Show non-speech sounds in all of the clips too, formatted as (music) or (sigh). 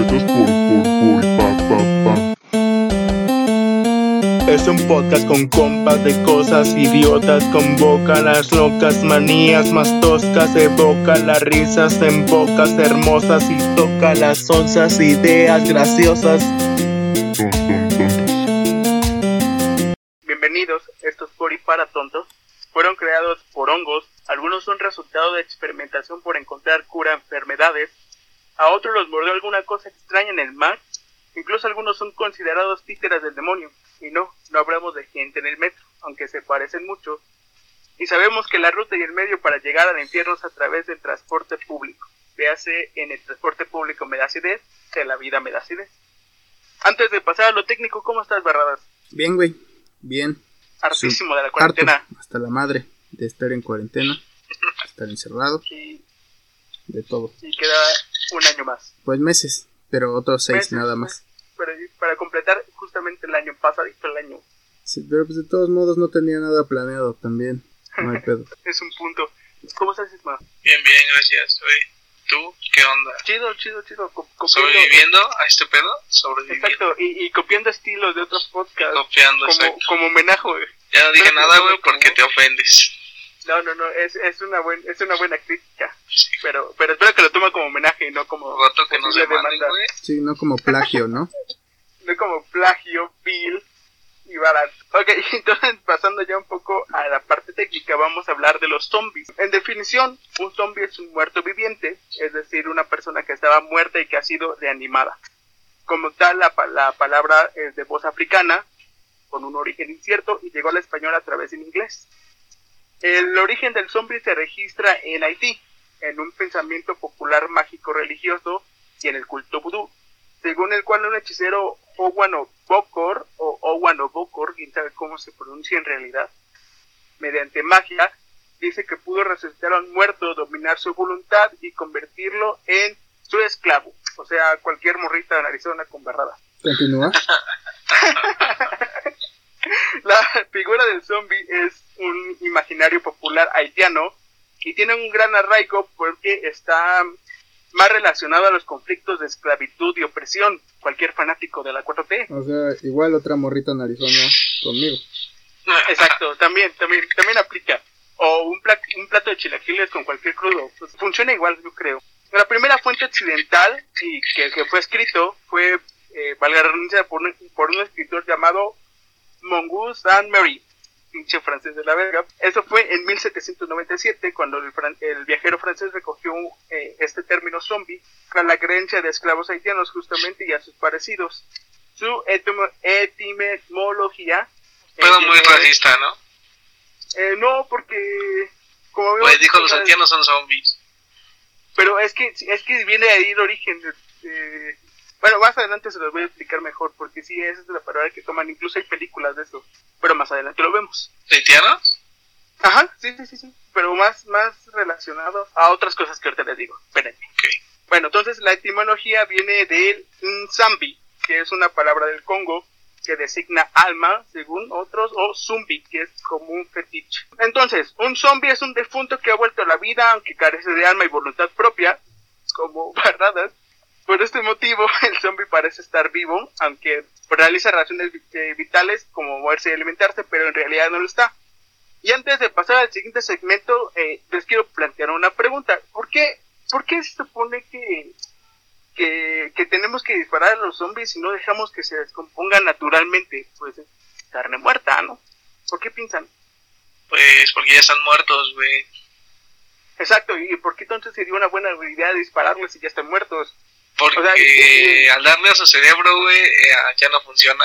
respetos por, por, por, pa, pa, pa. Es un podcast con compas de cosas idiotas, convoca las locas manías más toscas, evoca las risas en bocas hermosas y toca las onzas ideas graciosas. Bienvenidos, estos por y para tontos fueron creados por hongos, algunos son resultado de experimentación por encontrar cura a enfermedades, a otros los mordió alguna cosa extraña en el mar, incluso algunos son considerados títeras del demonio, y no, no hablamos de gente en el metro, aunque se parecen mucho, y sabemos que la ruta y el medio para llegar al infierno es a través del transporte público, véase en el transporte público me da acidez, que la vida me da acidez. Antes de pasar a lo técnico, ¿cómo estás, Barradas? Bien, güey. Bien. Hartísimo de la Harto. cuarentena. Hasta la madre de estar en cuarentena. Estar encerrado. Y, De todo. y queda un año más. Pues meses. Pero otros seis Meses, nada más. Para, para completar justamente el año pasadito, el año Sí, pero pues de todos modos no tenía nada planeado también. No hay (laughs) pedo. es un punto. ¿Cómo estás, Isma? Bien, bien, gracias. ¿Tú qué onda? Chido, chido, chido. co- ¿Sobreviviendo a este pedo? Sobreviviendo. Exacto, y, y copiando estilos de otros podcasts. Copiando, Como, exacto. como homenaje, güey. Ya no dije Pero- nada, güey, como- porque te ofendes. No, no, no, es, es, una buen, es una buena crítica. Pero, pero espero que lo tome como homenaje y no como Rato que nos demanda. Sí, no como plagio, ¿no? (laughs) No como plagio, vil y barato. Ok, (laughs) entonces pasando ya un poco a la parte técnica, vamos a hablar de los zombies. En definición, un zombie es un muerto viviente, es decir, una persona que estaba muerta y que ha sido reanimada. Como tal, la, pa- la palabra es de voz africana, con un origen incierto, y llegó al español a través del inglés. El origen del zombie se registra en Haití, en un pensamiento popular mágico religioso y en el culto vudú, según el cual un hechicero Owano Bokor o Owano Bokor, quién sabe cómo se pronuncia en realidad, mediante magia, dice que pudo resucitar a un muerto, dominar su voluntad y convertirlo en su esclavo, o sea, cualquier morrita de Arizona con barrada. Continúa. (laughs) La figura del zombie es un imaginario popular haitiano y tiene un gran arraigo porque está más relacionado a los conflictos de esclavitud y opresión. Cualquier fanático de la 4T. O sea, igual otra morrita en Arizona conmigo. Exacto, también, también, también aplica. O un, pla- un plato de chilaquiles con cualquier crudo. Pues funciona igual, yo creo. La primera fuente occidental y que, que fue escrito fue, eh, valga la redundancia, por un, por un escritor llamado Mongus Saint Mary, pinche francés de la verga. Eso fue en 1797, cuando el, fran- el viajero francés recogió eh, este término zombie tras la creencia de esclavos haitianos justamente y a sus parecidos. Su etimo- etimología... eh, Pedo muy racista, ¿no? eh, no, porque... Como vemos, dijo los haitianos son zombies. Pero es que, es que viene ahí el origen. de- de- bueno, más adelante se los voy a explicar mejor, porque sí, esa es la palabra que toman. Incluso hay películas de eso. Pero más adelante lo vemos. ¿Haitianos? Ajá, sí, sí, sí, sí. Pero más, más relacionado a otras cosas que ahorita les digo. Espérenme. Ok. Bueno, entonces la etimología viene del Nzambi, que es una palabra del Congo que designa alma, según otros, o zumbi, que es como un fetiche. Entonces, un zombie es un defunto que ha vuelto a la vida, aunque carece de alma y voluntad propia, como (laughs) barradas. Por este motivo, (laughs) el zombie parece estar vivo, aunque realiza relaciones vi- eh, vitales como moverse y alimentarse, pero en realidad no lo está. Y antes de pasar al siguiente segmento, eh, les quiero plantear una pregunta. ¿Por qué, por qué se supone que, que, que tenemos que disparar a los zombies y no dejamos que se descompongan naturalmente? Pues es carne muerta, ¿no? ¿Por qué piensan? Pues porque ya están muertos, güey. Exacto, ¿y por qué entonces sería una buena idea dispararles si ya están muertos? Porque O sea, y- y- al darle a su cerebro, güey, eh, ya no funciona.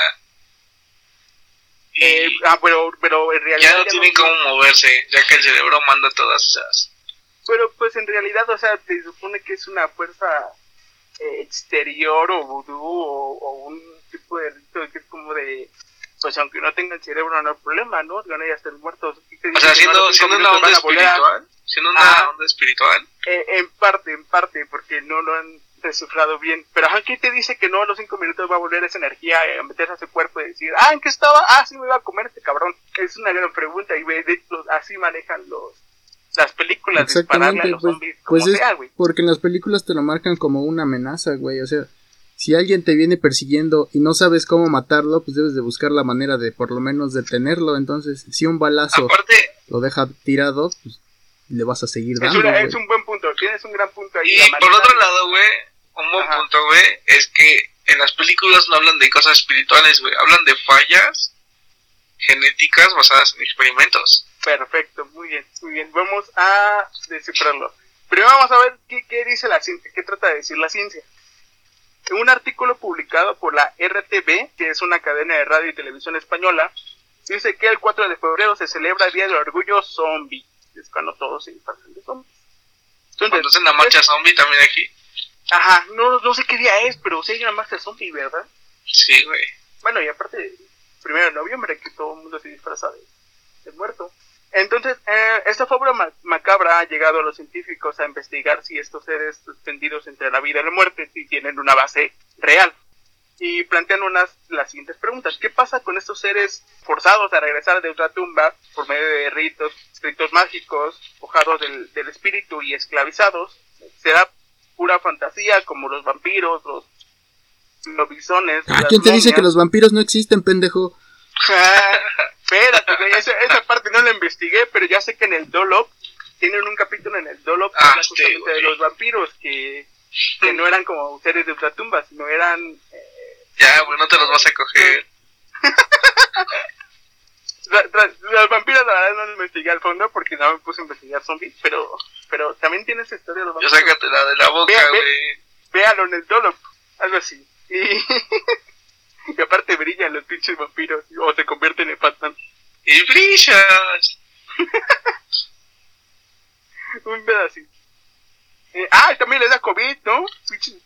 Eh, ah, pero, pero en realidad... ya no tienen cómo moverse, ya que el cerebro manda todas esas. Pero pues en realidad, o sea, se supone que es una fuerza eh, exterior o vudú o, o un tipo de rito que es como de, pues aunque no tengan cerebro no hay problema, ¿no? Van a estar muertos. Te O sea, no, siendo, siendo una onda espiritual, siendo una onda espiritual, Eh, en parte, en parte, porque no lo han descifrado bien. Pero ajá, ¿quién te dice que no a los cinco minutos va a volver esa energía a meterse a su cuerpo y decir, ah, ¿en qué estaba? Ah, sí me iba a comer este cabrón. Es una gran pregunta y ve, de hecho, así manejan los las películas dispararle a Exactamente, los pues, zombies como pues es sea, güey. porque en las películas te lo marcan como una amenaza, güey. O sea, Si alguien te viene persiguiendo y no sabes cómo matarlo, pues debes de buscar la manera de por lo menos detenerlo. Entonces, si un balazo Aparte, lo deja tirado, pues le vas a seguir Es, dando. una- güey. es un buen punto, tienes un gran punto ahí. y por otro lado, güey, un buen Ajá. punto, güey, es que en las películas no hablan de cosas espirituales, güey, hablan de fallas genéticas basadas en experimentos. Perfecto, muy bien, muy bien. Vamos a descifrarlo. Primero vamos a ver qué, qué dice la ciencia, qué trata de decir la ciencia. En un artículo publicado por la RTV, que es una cadena de radio y televisión española, dice que el 4 de febrero se celebra el Día del Orgullo Zombie. Es cuando todos se disfrazan de zombies. Entonces, hacen la marcha zombie también aquí. Ajá, no, no sé qué día es, pero sí hay una marcha zombie, ¿verdad? Sí, güey. Bueno, y aparte, primero de noviembre, que todo el mundo se disfraza de, de muerto. Entonces, eh, esta fábula ma- macabra ha llegado a los científicos a investigar si estos seres suspendidos entre la vida y la muerte si tienen una base real. Y plantean unas las siguientes preguntas. ¿Qué pasa con estos seres forzados a regresar de otra tumba por medio de ritos, ritos mágicos, forjados del, del espíritu y esclavizados? ¿Será pura fantasía como los vampiros, los lobisones? Ah, las ¿quién te dice que los vampiros no existen, pendejo? Ah, Espérate, güey, esa, esa parte no la investigué, pero ya sé que en el Dolop, tienen un capítulo en el Dolop que Ah, sí, justamente de los vampiros, que, que no eran como seres de ultratumba, sino eran... eh, Ya, güey, no te los vas a coger. (laughs) los vampiros la verdad no los investigué al fondo porque no me puse a investigar zombies, pero, pero también tiene esa historia de los Yo vampiros. sácatela de la boca, güey. Véalo en el Dolop, algo así. Y, (laughs) y aparte brillan los pinches vampiros, o se convierten en Batman. Y brillas. (laughs) Un pedacito. Eh, ah, y también les da COVID, ¿no? Pinches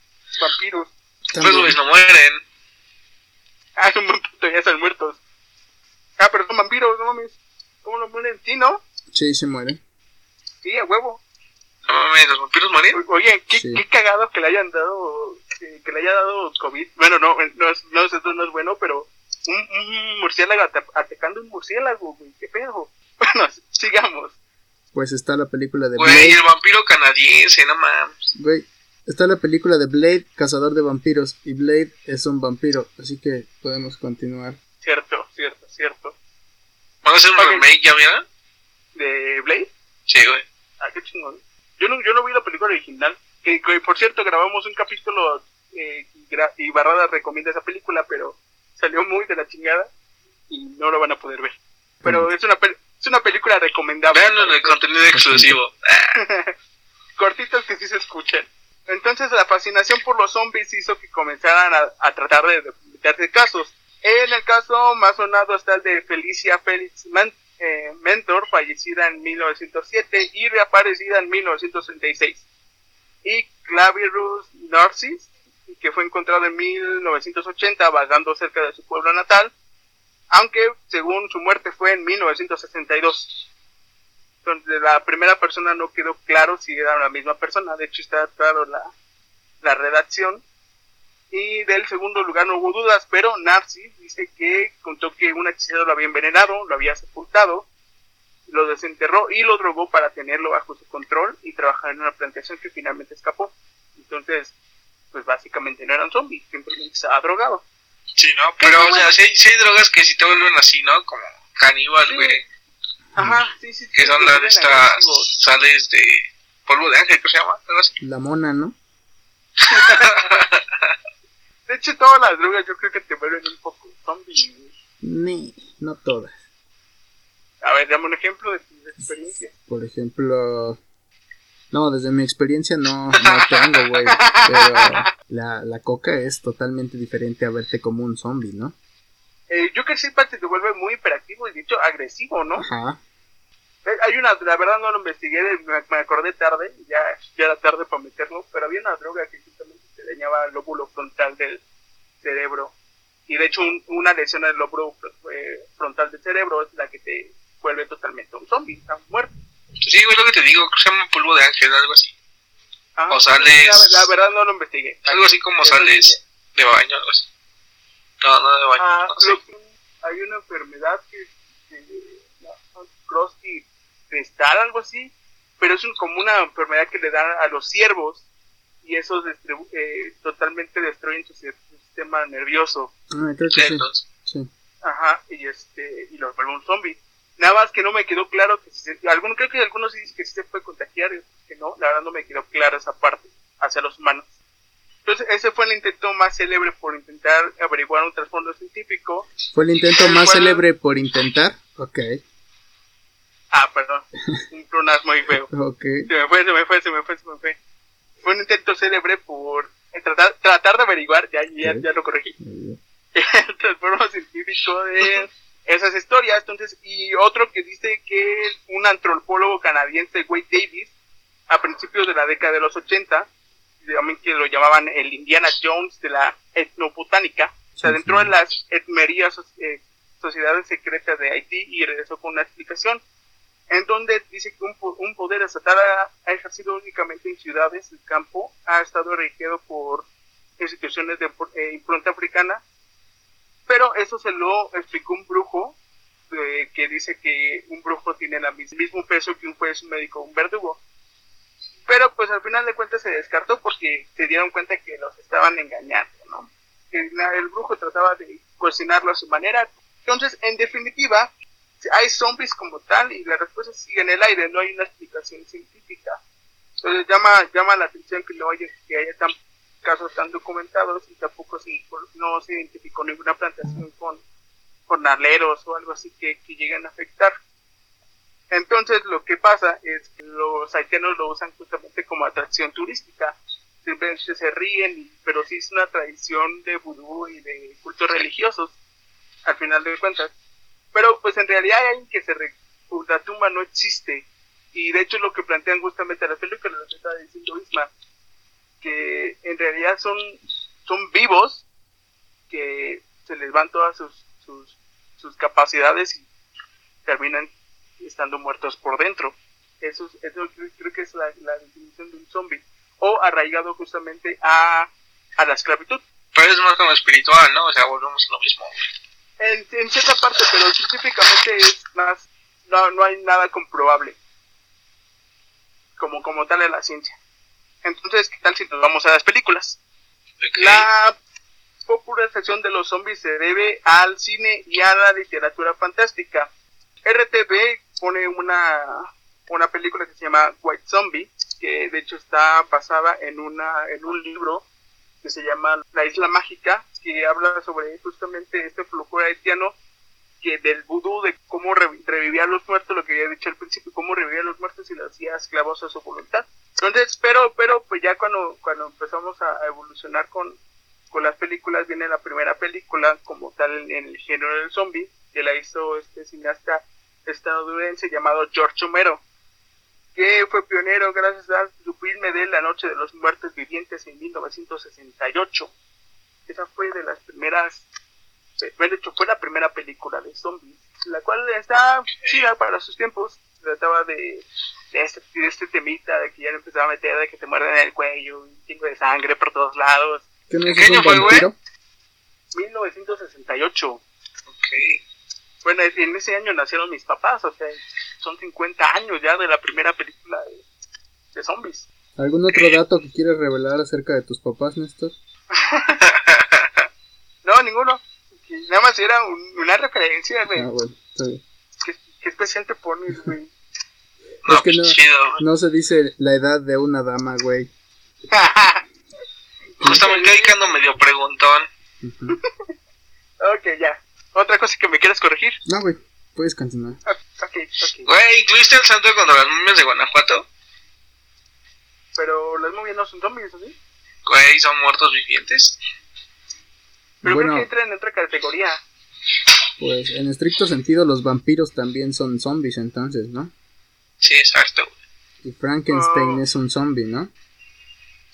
vampiros. Los güeyes no mueren. Ah, es un buen punto, ya están muertos. Ah, pero son vampiros, no mames. ¿Cómo no mueren? Sí, ¿no? Sí, se mueren. Sí, a huevo. No mames, los vampiros mueren. Oye, qué, Sí. qué cagado que le hayan dado, eh, que le haya dado COVID. Bueno, no, no, es, no, es- esto no es bueno, pero un, un murciélago ata- atacando un murciélago, güey, qué pedo. (laughs) Bueno, sigamos. Pues está la película de Güey, Blade. el vampiro canadiense, no mames. Güey, está la película de Blade, cazador de vampiros. Y Blade es un vampiro, así que podemos continuar. Cierto, cierto, cierto. ¿Van a hacer un remake ya, mira? ¿De Blade? Sí, güey. Ah, qué chingón. Yo no, yo no vi la película original. Que, que, por cierto, grabamos un capítulo eh, y, gra- y Barrada recomienda esa película, pero salió muy de la chingada y no lo van a poder ver. Pero Mm. es una pel- es una película recomendable. Veanlo en el contenido exclusivo. (laughs) Cortitas que sí se escuchan. Entonces la fascinación por los zombies hizo que comenzaran a, a tratar de documentarse casos. En el caso más sonado está el de Felicia Félix Man- eh, Mentor, fallecida en 1907 y reaparecida en 1936. Y Clavirus Narcis, que fue encontrado en 1980 vagando cerca de su pueblo natal, aunque según su muerte fue en 1962 donde la primera persona no quedó claro si era la misma persona, de hecho está claro la, la redacción. Y del segundo lugar no hubo dudas, pero Narcis dice que contó que un hechicero lo había envenenado, lo había sepultado, lo desenterró y lo drogó para tenerlo bajo su control y trabajar en una plantación que finalmente escapó. Entonces, pues básicamente no eran zombies, simplemente estaba drogado. sí, ¿no? Pero, o bueno. sea, sí hay, sí hay drogas que si te vuelven así, ¿no? Como caníbal, Sí. güey. Ajá, sí, sí. sí, Que son las estas sales de polvo de ángel, ¿qué se llama? La mona, ¿no? (laughs) De hecho, todas las drogas yo creo que te vuelven un poco zombie. Ni, no todas. A ver, dame un ejemplo de tu experiencia. Por ejemplo... No, desde mi experiencia no, no tengo, güey. Pero la, la coca es totalmente diferente a verte como un zombie, ¿no? Eh, yo que sepa, te vuelve muy hiperactivo y de hecho agresivo, ¿no? Ajá. Eh, Hay una, la verdad no lo investigué, me, me acordé tarde, ya, ya era tarde para meterlo, pero había una droga que dañaba el lóbulo frontal del cerebro. Y de hecho un- una lesión al lóbulo eh, frontal del cerebro es la que te vuelve totalmente un zombie, está muerto. Sí, güey, lo que te digo, creo que se llama polvo de ángel, algo así. Ajá. O sales- La, la verdad no lo investigué. Algo así como Eso sales de baño, algo así. No, no de baño, Ah, no hay una enfermedad que es Krusty cristal, algo así, pero es un- como una enfermedad que le dan a los ciervos y esos distribu- eh, totalmente destruyen en su si- su sistema nervioso. Ah, creo que sí. Entonces, Sí. Ajá, y este, y lo vuelve un zombie. Nada más que no me quedó claro que si se, alguno, creo que algunos sí dicen que sí se puede contagiar, que no, la verdad no me quedó clara esa parte hacia los humanos. Entonces, ese fue el intento más célebre por intentar averiguar un trasfondo científico. Fue el intento más cual- célebre por intentar. Ok, Ah, perdón, un pronasmo muy feo. (laughs) ok. Se me fue, se me fue, se me fue, se me fue. Fue un intento célebre por tratar, tratar de averiguar, ya, ya, ya lo corregí, (laughs) el trasfondo científico de (laughs) esas historias. Entonces, y otro que dice que un antropólogo canadiense, Wade Davis, a principios de la década de los 80, también que lo llamaban el Indiana Jones de la etnobotánica, se adentró en las etmerías, eh, sociedades secretas de Haití y regresó con una explicación en donde dice que un, po- un poder estatal ha, ejercido únicamente en ciudades del campo, ha estado regido por instituciones de eh, impronta africana, pero eso se lo explicó un brujo eh, que dice que un brujo tiene el mismo peso que un juez, un médico, un verdugo. Pero pues al final de cuentas se descartó porque se dieron cuenta que los estaban engañando, ¿no? El brujo trataba de cocinarlo a su manera. Entonces, en definitiva, hay zombies como tal y la respuesta sigue en el aire, no hay una explicación científica. Entonces llama, llama la atención que no haya, que haya tan, casos tan documentados y tampoco se, no se identificó ninguna plantación con, con aleros o algo así que, que lleguen a afectar. Entonces lo que pasa es que los haitianos lo usan justamente como atracción turística. Simplemente se ríen, pero sí es una tradición de vudú y de cultos religiosos, al final de cuentas. Pero pues en realidad hay alguien que se... Re la tumba no existe. Y de hecho lo que plantean justamente las películas, lo que estaba diciendo Isma, que en realidad son, son vivos, que se les van todas sus, sus, sus capacidades y terminan estando muertos por dentro. Eso, es- eso creo que es la, la definición de un zombie. O arraigado justamente a, a la esclavitud. pero es más como espiritual, ¿no? O sea, volvemos a lo mismo. En, en cierta parte, pero científicamente es más, no, no hay nada comprobable como, como tal en la ciencia. Entonces, ¿qué tal si nos vamos a las películas? La popularización de los zombies se debe al cine y a la literatura fantástica. RTV pone una, una película que se llama White Zombie, que de hecho está basada en, una, en un libro que se llama La Isla Mágica, que habla sobre justamente este folclore haitiano que del vudú, de cómo re- revivía a los muertos, lo que había dicho al principio, cómo revivía a los muertos y los hacía esclavos a su voluntad. Entonces, pero, pero, pues ya cuando, cuando empezamos a, evolucionar con, con las películas, viene la primera película como tal en, en el género del zombie, que la hizo este cineasta estadounidense llamado George Romero, que fue pionero gracias a su filme de La Noche de los Muertos Vivientes en 1968. Esa fue de las primeras, de hecho fue la primera película de zombies, la cual está chida para sus tiempos, trataba de, de, este, de este temita, de que ya le empezaba a meter, de que te muerden en el cuello, un chingo de sangre por todos lados. ¿Qué no ¿En es qué año fue, güey? vampiro? 1968. Ok. Bueno, en ese año nacieron mis papás, o sea, son 50 años ya de la primera película de, de zombies. ¿Algún otro dato que quieres revelar acerca de tus papás, Néstor? (laughs) No, ninguno. Nada más era un- una referencia, güey. Ah, bueno, está bien. ¿Qué, qué especial te pones, (laughs) güey? No, Es que no- chido. No se dice la edad de una dama, güey. (laughs) Justamente ahí que ando medio preguntón. Ujú. (laughs) ok, ya. Otra cosa que me quieras corregir. No, güey, puedes continuar. Ah, Ok, ok. Güey, ¿incluiste el santo contra las momias de Guanajuato? Pero las momias no son zombies, ¿sí? Güey, son muertos vivientes. Pero Bueno. creo que entran en otra categoría. Pues en estricto sentido los vampiros también son zombies entonces, ¿no? Sí, exacto. Y Frankenstein es un zombie, ¿no?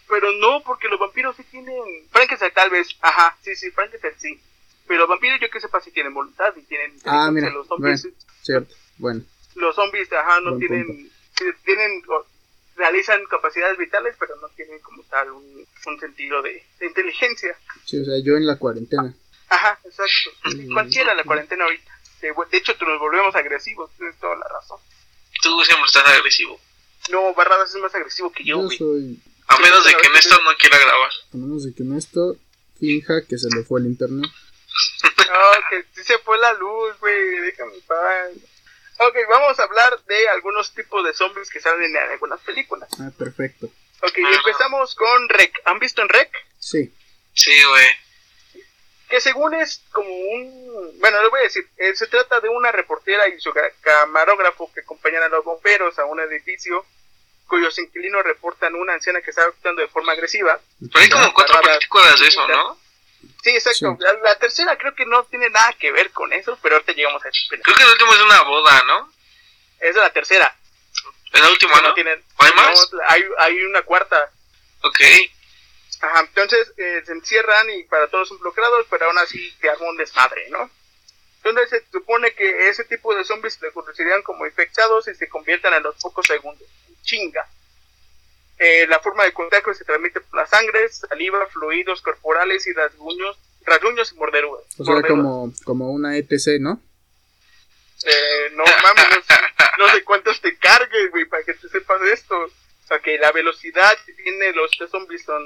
Pero no, porque los vampiros sí tienen. Frankenstein tal vez, ajá, sí, sí, Frankenstein sí. Pero los vampiros yo que sepa si tienen voluntad y tienen. Ah, mira, Los zombies, Cierto, bueno. los zombies, ajá, no Buen tienen. sí, tienen realizan capacidades vitales, pero no tienen como tal un, un sentido de, de inteligencia. Sí, o sea, yo en la cuarentena. Ajá, exacto. Mm. Cualquiera la cuarentena ahorita. De, de hecho, nos volvemos agresivos, tienes toda la razón. Tú siempre estás agresivo. No, Barradas es más agresivo que yo, Yo soy, A menos de que Néstor no quiera grabar. a menos de que Néstor finja que se le fue el internet. (laughs) No, que sí se fue la luz, güey. Déjame en paz. Ok, vamos a hablar de algunos tipos de zombies que salen en algunas películas. Ah, perfecto. Ok, y empezamos con Rec. ¿Han visto en Rec? Sí. Sí, güey. Que según es como un... Bueno, le voy a decir. eh, se trata de una reportera y su ca- camarógrafo que acompañan a los bomberos a un edificio cuyos inquilinos reportan una anciana que está actuando de forma agresiva. Pero hay como cuatro películas de eso, ¿no? Sí, exacto. Sí. La, la tercera creo que no tiene nada que ver con eso, pero ahorita llegamos a eso. Creo que el último es una boda, ¿no? Esa es la tercera. Es la última, no ¿Hay más? no, hay, hay una cuarta. Ok. Ajá, entonces eh, se encierran y para todos involucrados, pero aún así te arma un desmadre, ¿no? Entonces se supone que ese tipo de zombies se conocirían como infectados y se conviertan en los pocos segundos. Chinga. Eh, la forma de contagio se transmite por la sangre, saliva, fluidos corporales y rasguños, rasguños y morderudas. O sea, como, como una ETC, ¿no? Eh, no mames, no, sé- no sé cuántos te cargues, güey, para que te sepas esto. O sea, que la velocidad que tiene los zombies son,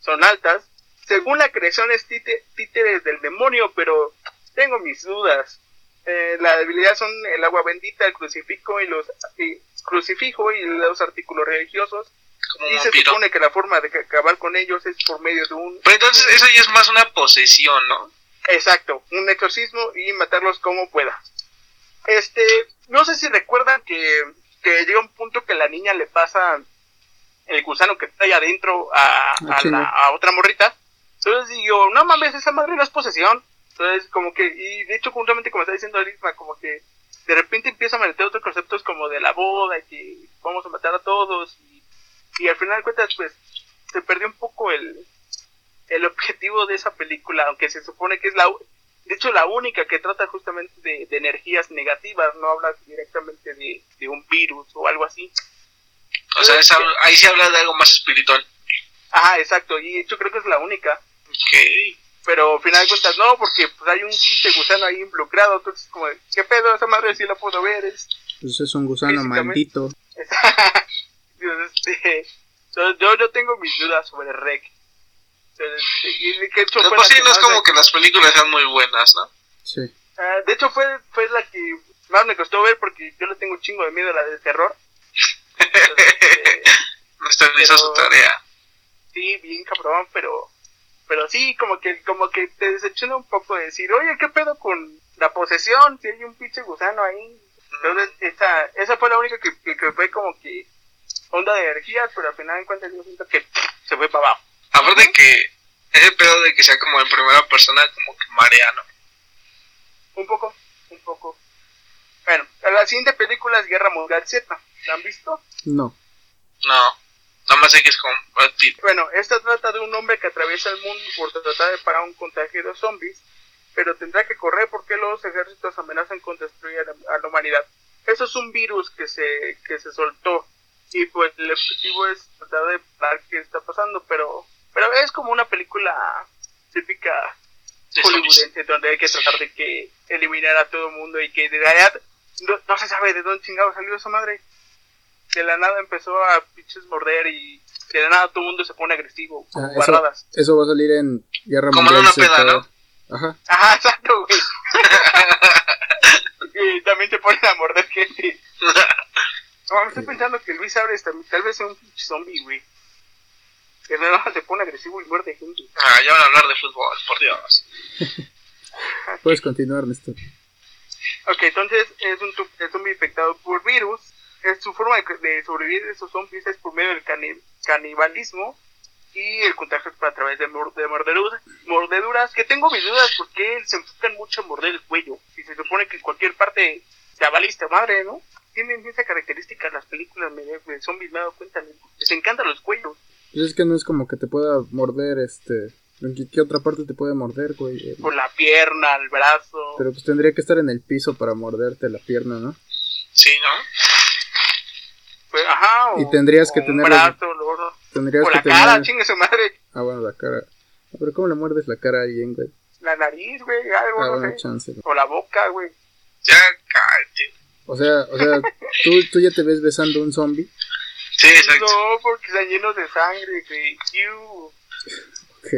son altas. Según la creación es títe- títeres del demonio, pero tengo mis dudas. Eh, la debilidad son el agua bendita, el crucifijo y los y- crucifijo y los artículos religiosos. Como un Y se vampiro. supone que la forma de acabar con ellos es por medio de un Pero entonces eso ya es más una posesión, ¿no? Exacto, un exorcismo y matarlos como pueda. Este, no sé si recuerdan que, que llega un punto que la niña le pasa el gusano que está ahí adentro a, Ah, a, la- a otra morrita. Entonces digo, no mames, esa madre no es posesión. Entonces, como que, y de hecho, juntamente como está diciendo Arisma, como que de repente empieza a meter otros conceptos como de la boda y que vamos a matar a todos. Y, al final de cuentas, pues, se perdió un poco el, el objetivo de esa película, aunque se supone que es la, de hecho, la única que trata justamente de, de energías negativas, no habla directamente de, de un virus o algo así. O sea, esa- ahí se habla de algo más espiritual. Ajá, exacto, y de hecho creo que es la única. Ok. Pero al final de cuentas no, porque pues hay un chiste gusano ahí involucrado, entonces como, ¿qué pedo? Esa madre sí la puedo ver, es... Pues es un gusano Físicamente. (laughs) este, yo, yo, tengo mis dudas sobre Rec. Y que hecho fue pues sí, no es como me- que las películas sean muy buenas, ¿no? Sí. Ah, de hecho fue, fue la que más me costó ver porque yo le tengo un chingo de miedo a la de terror. Entonces, (laughs) este, No está hizo su tarea. sí, bien cabrón, pero pero sí, como que como que te decepciona un poco de decir, oye, ¿qué pedo con la posesión? Si hay un pinche gusano ahí. Entonces, esa, esa fue la única que, que, que fue como que onda de energías, pero al final en cuentas yo siento que se fue para abajo. Aparte que ese pedo de que sea como en primera persona, como que marea, ¿no? Un poco, un poco. Bueno, la siguiente película es Guerra Mundial Z. ¿La han visto? No. No. Nada más sé que es con. Bueno, esta trata de un hombre que atraviesa el mundo por tratar de parar un contagio de zombies, pero tendrá que correr porque los ejércitos amenazan con destruir a la, a la humanidad. Eso es un virus que se, que se soltó y pues el objetivo es tratar de parar qué está pasando, pero, pero es como una película típica hollywoodense donde hay que tratar de que eliminar a todo el mundo y que de realidad no, no se sabe de dónde chingado salió esa madre. De la nada empezó a pinches morder y de la nada todo el mundo se pone agresivo, Ah, como eso, guardadas. eso va a salir en Guerra Como en Mundial una peda, ¿no? Ajá. Ajá, exacto, güey. (laughs) y también te ponen a morder gente. Estoy pensando que Luis Ares también, tal vez sea un pinche zombie, güey. Que nada se pone agresivo y muerde gente. ah, ya van a hablar de fútbol, por Dios. (laughs) Puedes continuar, Néstor. Ok, entonces es un tu- es zombie infectado por virus. Es su forma de, de sobrevivir de esos zombies es por medio del cani- canibalismo y el contagio es a través de, mor- de mordeduras, mordeduras. Que tengo mis dudas porque se enfocan mucho en morder el cuello. Y se supone que en cualquier parte ya valiste madre, ¿no? Tienen esa característica las películas de, zombies, me he dado cuenta. Les encantan los cuellos. Pues es que no es como que te pueda morder, este... ¿En qué, qué otra parte te puede morder, güey? Eh, Por la pierna, el brazo. Pero pues tendría que estar en el piso para morderte la pierna, ¿no? Sí, ¿no? Pues, ajá, o, Y tendrías que o tener un los- brazo, Tendrías o que la tener... cara, chingue su madre. Ah, bueno, la cara. Ah, Pero ¿cómo le muerdes la cara a alguien, güey? La nariz, güey, algo, Ah, no bueno, sé. chance. O la boca, güey. Ya, cállate. O sea, o sea, ¿tú, tú ya te ves besando un zombie. Sí, exacto. No, porque están llenos de sangre, güey. Iu. Ok.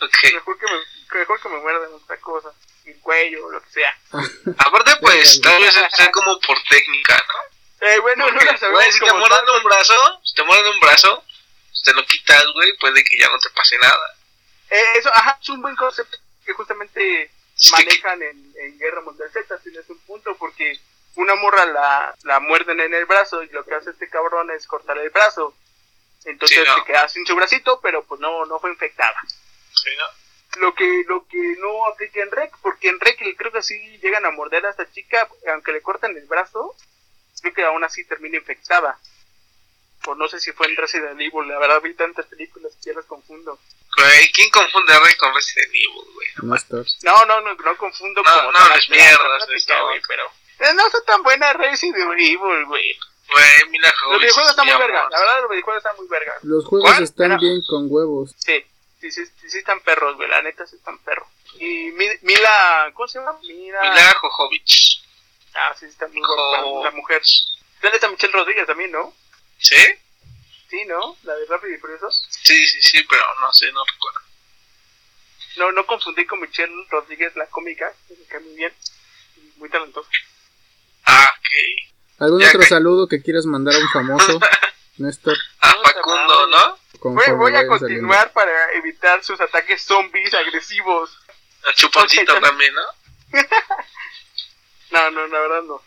Ok. Mejor que me, mejor que me muerdan otra cosa. El cuello o lo que sea. (laughs) Aparte, pues, tal vez sea como por técnica, ¿no? Eh, bueno, no lo sabemos güey, si te muerden un brazo, si te muerden un brazo, pues, te lo quitas, güey, puede que ya no te pase nada. Eh, eso, ajá, es un buen concepto que justamente que- manejan en, en Guerra Mundial Z, tienes un punto, porque una morra la, la muerden en el brazo y lo que hace este cabrón es cortar el brazo. Entonces Sí, no. se queda sin su bracito, pero pues no, no fue infectada. Sí, ¿no? Lo que, lo que no aplica en Rec, porque en Rec creo que sí llegan a morder a esta chica, aunque le cortan el brazo, creo que aún así termina infectada. O no sé si fue en Resident Evil, la verdad vi tantas películas que ya las confundo. Güey, ¿quién confunde a Rey con Resident Evil, güey? No. No, no, no, no confundo No, como no tal hables la mierdas güey, Wars. pero no está tan buena Resident Evil, güey. Güey, mira, Los videojuegos están mi muy verga, la verdad los videojuegos están muy verga. Los juegos ¿Cuál? están Era- bien con huevos. Sí, sí, sí, sí, sí están perros, güey, la neta sí están perros. Y Mi- Mila, ¿cómo se llama? Mila. Mila Jovovich. Ah, sí, está muy guapa la mujer. Dale a Michelle Rodríguez también, ¿no? ¿Sí? Sí, ¿no? La de Rápido y Furioso. Sí, sí, sí, pero no sé, no recuerdo. No, no confundí con Michelle Rodríguez, la cómica, que me cae muy bien. Muy talentosa. Ah, ok. ¿Algún Ya otro que- saludo que quieras mandar a un famoso? (laughs) Néstor, A Facundo. ¿no? Voy, conforme voy a continuar para evitar sus ataques zombies agresivos. A Chuponcito también, ¿no? (laughs) No, no, la verdad no.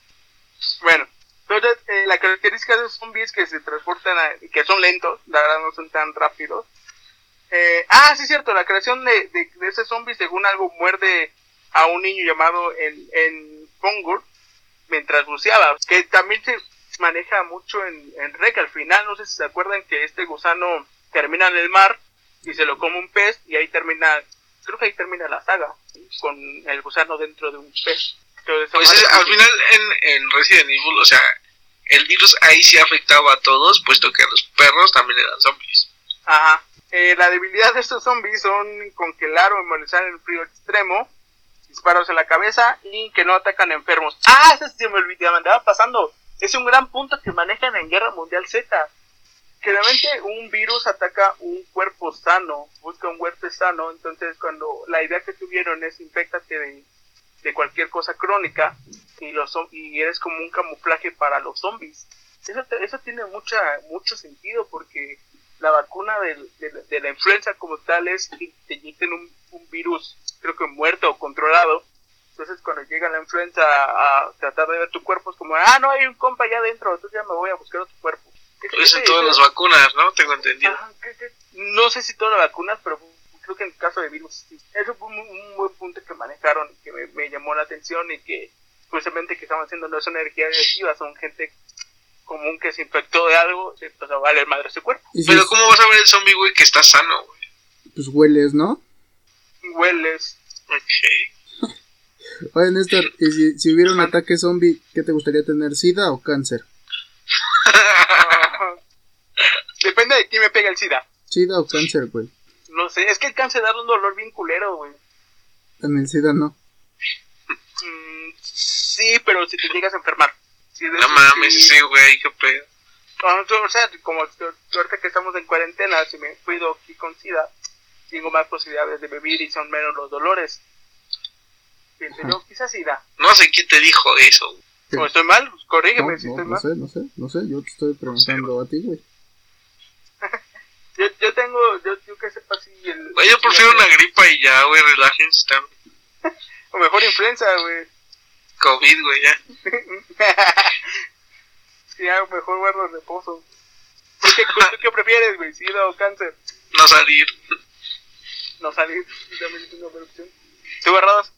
Bueno, entonces eh, la característica de los zombies que se transportan, a- que son lentos, la verdad no son tan rápidos. Eh, ah, sí, cierto, la creación de, de, de ese zombie, según algo, muerde a un niño llamado en, en Pongur mientras buceaba, que también se maneja mucho en, en Rec. Al final, no sé si se acuerdan que este gusano termina en el mar y se lo come un pez y ahí termina, creo que ahí termina la saga, con el gusano dentro de un pez. Entonces, Pues es- al final en, en Resident Evil, o sea, el virus ahí sí afectaba a todos, puesto que a los perros también eran zombies. Ajá. Eh, la debilidad de estos zombies son congelar o en el frío extremo, disparos en la cabeza y que no atacan enfermos. Ah, eso se me olvidaba, andaba pasando. Es un gran punto que manejan en Guerra Mundial Z. Generalmente un virus ataca un cuerpo sano, busca un cuerpo sano, entonces cuando la idea que tuvieron es infectate de, cualquier cosa crónica y, los, y eres como un camuflaje para los zombies. Eso, eso tiene mucha, mucho sentido porque la vacuna del- de la influenza como tal es que te inyecten un, un virus, creo que muerto o controlado. Entonces cuando llega la influenza a tratar de ver tu cuerpo es como, ah, no hay un compa allá adentro, entonces ya me voy a buscar otro cuerpo. Ese- Pues en todas las vacunas, ¿no? Tengo entendido. Ajá, no sé si todas las vacunas, pero creo que en el caso de virus, sí. eso fue un, un buen punto que manejaron y que me, me llamó la atención y que justamente que estaban haciendo no es una energía agresiva, son gente común que se infectó de algo, y pues a valer madre su cuerpo. Si Pero es- ¿cómo vas a ver el zombie, güey, que está sano, güey? pues hueles, ¿no? Hueles. Ok. Oye, Néstor, ¿y si, si hubiera un ataque zombie, qué te gustaría tener, sida o cáncer? (laughs) Depende de quién me pega el SIDA. Sida o cáncer, güey. No sé, es que el cáncer da un dolor bien culero, güey. En el sida no. Mm, sí, pero si te llegas a enfermar. De No eso mames, sí. güey, qué pedo. Ah, o sea, como ahorita que estamos en cuarentena, si me cuido aquí con SIDA, tengo más posibilidades de vivir y son menos los dolores. Pienso yo, quizás SIDA. No sé quién te dijo eso. O estoy mal, pues, No, corrígeme si no, estoy no mal. sé, no sé, no sé, yo te estoy preguntando a ti, güey. (laughs) Yo, yo tengo, yo, yo que sepa si el... Güey, yo prefiero una gripa y ya, güey, relájense. también. (laughs) O mejor influenza, güey. COVID, güey, ya. (laughs) sí, ya mejor guardo reposo. ¿Tú qué, tú qué prefieres, güey? ¿SIDA o cáncer? No salir. No salir, también es una buena opción. ¿Tú, Barradas?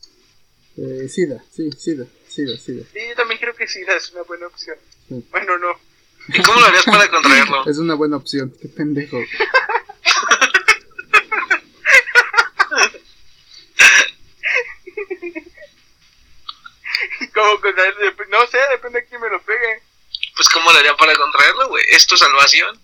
Eh, sida, sí, sida, sida, sida. Sí, yo también creo que SIDA es una buena opción. Sí. Bueno, no. ¿Y cómo lo harías para contraerlo? (laughs) Es una buena opción, qué pendejo. (laughs) ¿Cómo dep- No sé, depende de quién me lo pegue. Pues ¿cómo lo haría para contraerlo, güey? ¿Es tu salvación?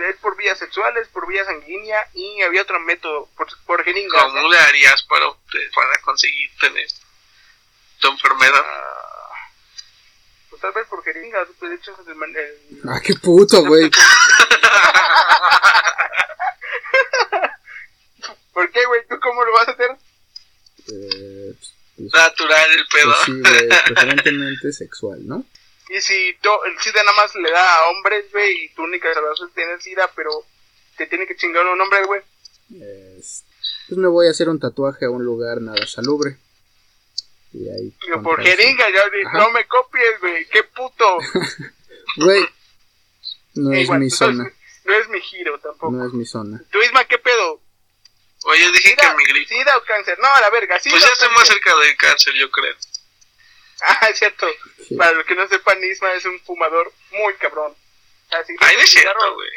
es por vías sexual, es por vía sanguínea y había otro método, por, por jeringas. ¿Cómo le harías para, para conseguir tener tu enfermedad? Ah, pues tal vez por jeringas, pues de hecho... El, el, ah, qué puto, güey. (laughs) ¿Por qué, güey? ¿Tú cómo lo vas a hacer? Eh, pues, pues, Natural el pedo. Pues sí, wey, preferentemente sexual, ¿no? Y si to- el SIDA nada más le da a hombres, güey, y tu única salvación es tener SIDA, pero te tiene que chingar un hombre, güey. Es- Pues me voy a hacer un tatuaje a un lugar nada salubre. Y ahí. Por jeringa, ya no me copies, güey, qué puto. (laughs) Güey, no es igual, mi no zona. No es mi giro tampoco. No es mi zona. Tú, Isma, ¿qué pedo? Oye, dije que ¿Sida, mi gripe. ¿Sida o cáncer? No, a la verga, ¿sida Pues ya estoy más cerca del cáncer, yo creo. (laughs) Ah, es cierto. Sí. Para los que no sepan, Isma es un fumador muy cabrón. Si Ay, no es cierto, güey.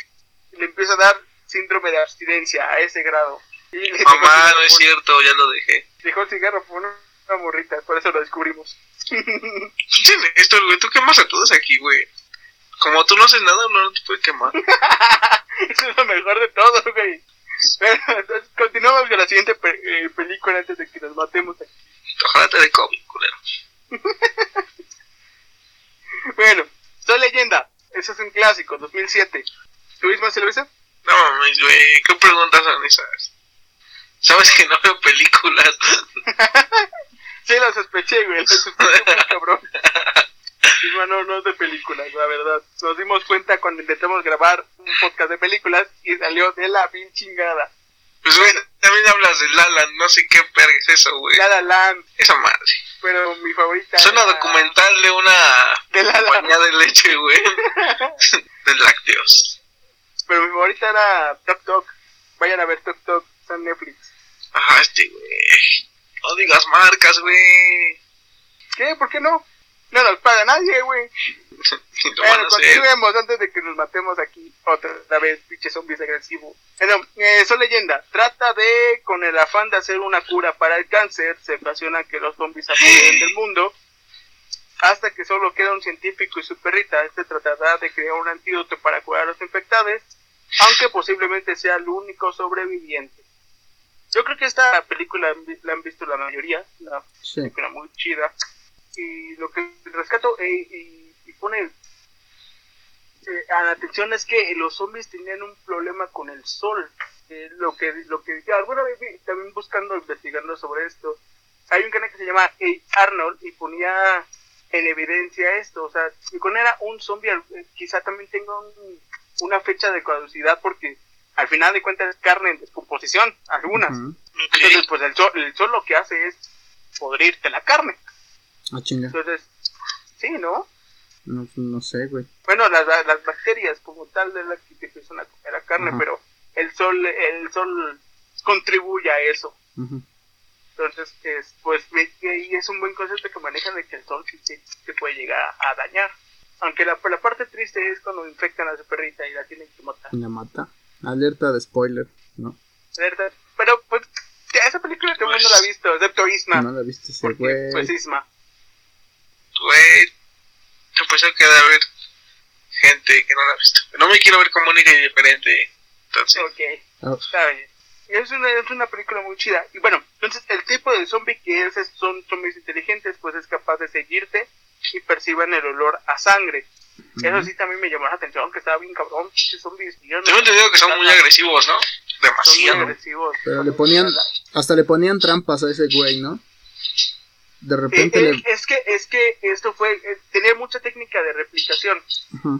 le empieza a dar síndrome de abstinencia a ese grado. Y Mamá, no es por- cierto, ya lo dejé. Dejó el cigarro por una, una morrita, por eso lo descubrimos. (laughs) Esto, güey, tú quemas a todos aquí, güey. Como tú no haces nada, uno no te puede quemar. (laughs) Eso es lo mejor de todo, güey. Bueno, entonces continuamos con la siguiente pe- eh, película antes de que nos matemos aquí. Ojalá te dé COVID, culero. (laughs) Bueno, Soy Leyenda. Ese es un clásico, 2007. ¿Tú misma se lo viste? No mames, güey, ¿qué preguntas son esas? Sabes que no veo películas. (laughs) Sí, lo sospeché, güey. Lo sospeché muy cabrón. (laughs) No, no es de películas, la verdad. Nos dimos cuenta cuando intentamos grabar un podcast de películas y salió de la bien chingada. Pues, güey, también hablas de Lala, no sé qué perga es eso, güey. La La Land, Esa madre. Pero mi favorita. Suena era documental de una De La compañía de leche, güey. (laughs) de lácteos. Pero mi favorita era Tok Tok. Vayan a ver Tok Tok, está en Netflix. Ajá, este, güey. No digas marcas, güey. ¿Qué? ¿Por qué no? No nos paga nadie, güey. (laughs) Lo van Bueno, continuemos antes de que nos matemos aquí otra vez, pinche zombies agresivos. Bueno, eh, Soy Leyenda. Trata de, con el afán de hacer una cura para el cáncer, se ocasiona que los zombies apoderen del (laughs) mundo. Hasta que solo queda un científico y su perrita. Este tratará de crear un antídoto para curar a los infectados, aunque posiblemente sea el único sobreviviente. Yo creo que esta película la han visto la mayoría, la Sí. película muy chida. Y lo que rescato eh, y, y pone eh, a la atención es que los zombies tenían un problema con el sol. Eh, lo que lo que alguna vez vi, también buscando investigando sobre esto hay un canal que se llama. Arnold y ponía en evidencia esto o sea si con era un zombie eh, quizá también tenga un- una fecha de caducidad porque al final de cuentas es carne en descomposición algunas entonces pues el sol, el sol lo que hace es podrirte la carne Ah, entonces sí no No, no sé, güey. bueno, las, las bacterias como tal de la que te empiezan a comer la carne, Ajá. pero el sol, el sol contribuye a eso. Entonces, es, pues, ahí es un buen concepto que manejan de que el sol sí te, te puede llegar a dañar. Aunque la, la parte triste es cuando infectan a su perrita y la tienen que matar. La mata. Alerta de spoiler, ¿no? ¿Verdad? Pero, pues, ya esa película todo el mundo la ha visto, excepto Isma. No la viste ese güey. pues, Isma. Güey, pensé que debe haber gente que no la ha visto. No me quiero ver como única y diferente. Entonces, Ok. Ah, Está bien. Es una, es una película muy chida. Y bueno, entonces el tipo de zombie que es, es- son zombies inteligentes, pues es capaz de seguirte y perciban el olor a sangre. Eso sí también me llamó la atención, que estaba bien cabrón. Zombies. yo no- tengo entendido que son muy agresivos, ¿no? Son muy Demasiado. agresivos. Pero Son le ponían, hasta le ponían trampas a ese güey, ¿no? De Eh, repente eh, le... Es que, es que esto fue, eh, tenía mucha técnica de replicación.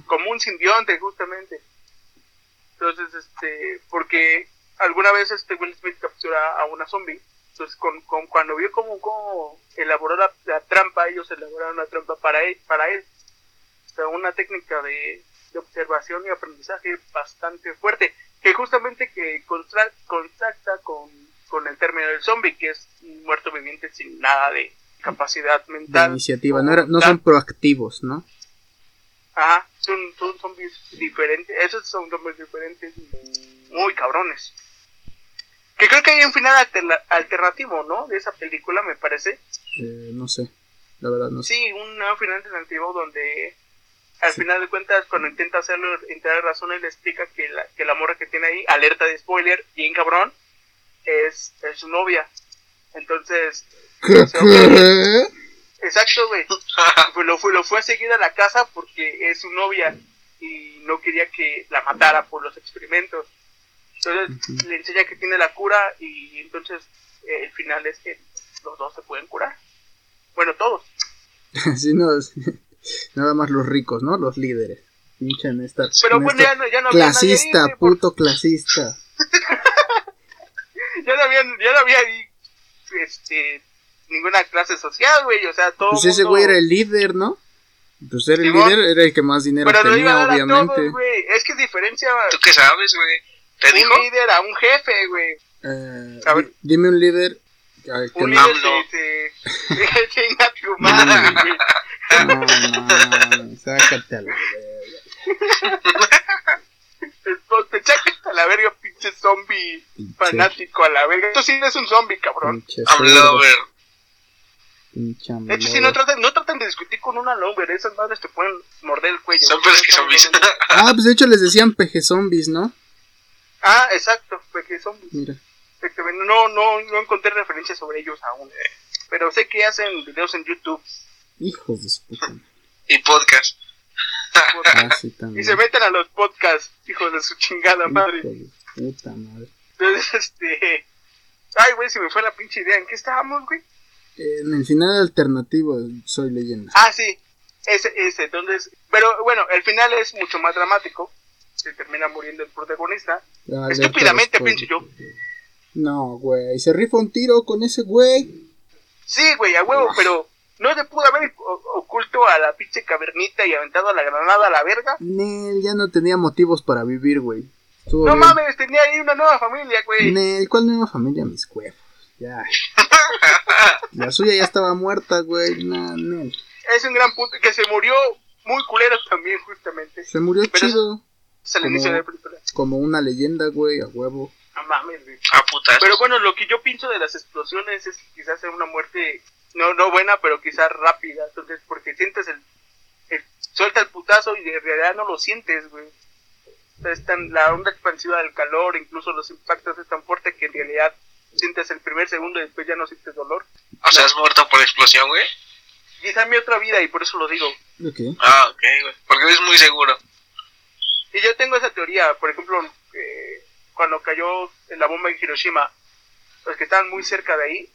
Como un simbionte justamente. Entonces este porque alguna vez este Will Smith captura a una zombie. Entonces con, con- cuando vio cómo, cómo elaboró la, la trampa ellos elaboraron una trampa para él para él. O sea una técnica de, de observación y aprendizaje bastante fuerte que justamente que contra- contacta con, con el término del zombie que es un muerto viviente sin nada de capacidad De mental iniciativa. o No, era, no son proactivos, ¿no? Ajá, son, son zombies diferentes. Esos son zombies diferentes muy cabrones. Que creo que hay un final alterna- alternativo, ¿no? De esa película, me parece. Eh, no sé. La verdad, no sé. Sí, un final alternativo donde al final de cuentas cuando intenta hacerlo entrar razón él le explica que la, que la morra que tiene ahí, alerta de spoiler, bien cabrón, es, es su novia. Entonces, ¿Qué? (laughs) exacto, güey. Pues lo, fue, lo fue a seguir a la casa porque es su novia y no quería que la matara por los experimentos. Entonces le enseña que tiene la cura y entonces eh, el final es que los dos se pueden curar. Bueno, todos. (laughs) Sí, no, es- nada más los ricos, ¿no? Los líderes. Pinche Néstor. Pero pues Néstor. ya no, ya no había nadie Clasista, por- puto clasista. (laughs) ya no había, ya no había ahí, este, ninguna clase social, güey, o sea, todo Pues ese mundo- güey era el líder, ¿no? Pues era el líder, era el que más dinero Pero no tenía, a obviamente. todos, güey, es que diferencia ¿Tú qué sabes, güey? ¿Te dijo? un líder a un jefe, güey. Eh, A ver. di- dime un líder. al que Un no- líder chinga tu madre, güey. No, no, sácate a la verga. Entonces, (laughs) te chacas a la verga, pinche zombie Pinche, fanático a la verga. Esto sí eres un zombie, cabrón. I'm lover. pinche De hecho, si no traten, no traten de discutir con una lover, esas madres te pueden morder el cuello. Son zombies. (laughs) Ah, pues de hecho les decían peje zombies, ¿no? ah, exacto, porque zombies. Mira. Exactamente. No, no, no encontré referencias sobre ellos aún. Pero sé que hacen videos en YouTube. Hijos de su puta y podcast. Ah, sí, Y se meten a los podcasts, hijos de su chingada madre. Puta madre. Entonces, este. Ay, güey, se me fue la pinche idea. ¿En qué estábamos, güey? En el final alternativo, soy leyenda. Ah, sí. Ese, ese. Entonces. Pero bueno, el final es mucho más dramático. Se termina muriendo el protagonista. Alerta Estúpidamente, pienso yo. No, güey, se rifa un tiro con ese güey. Sí, güey, a huevo, pero. No se pudo haber oculto a la pinche cavernita y aventado a la granada a la verga. Nel ya no tenía motivos para vivir, güey. Estuvo No bien. mames, tenía ahí una nueva familia, güey. Nel, ¿cuál nueva familia? Mis huevos. Ya. (laughs) La suya ya estaba muerta, güey. Nah, Nel. Es un gran punto. Que se murió muy culero también, justamente. Se murió Pero- chido. Es el Como- inicio de la película. Como una leyenda, güey, a huevo. No mames, güey. A putas. Pero bueno, lo que yo pienso de las explosiones es que quizás sea una muerte, no, no buena, pero quizás rápida. Entonces, porque sientes el, el- Suelta el putazo y en realidad no lo sientes, güey. Es tan- la onda expansiva del calor, incluso los impactos es tan fuerte que en realidad sientes el primer segundo y después ya no sientes dolor. O sea, has muerto por explosión, güey. Quizá mi otra vida y por eso lo digo. Ok. Ah, ok, güey. Porque eres muy seguro. Y yo tengo esa teoría, por ejemplo, eh, cuando cayó la bomba en Hiroshima, los que estaban muy cerca de ahí,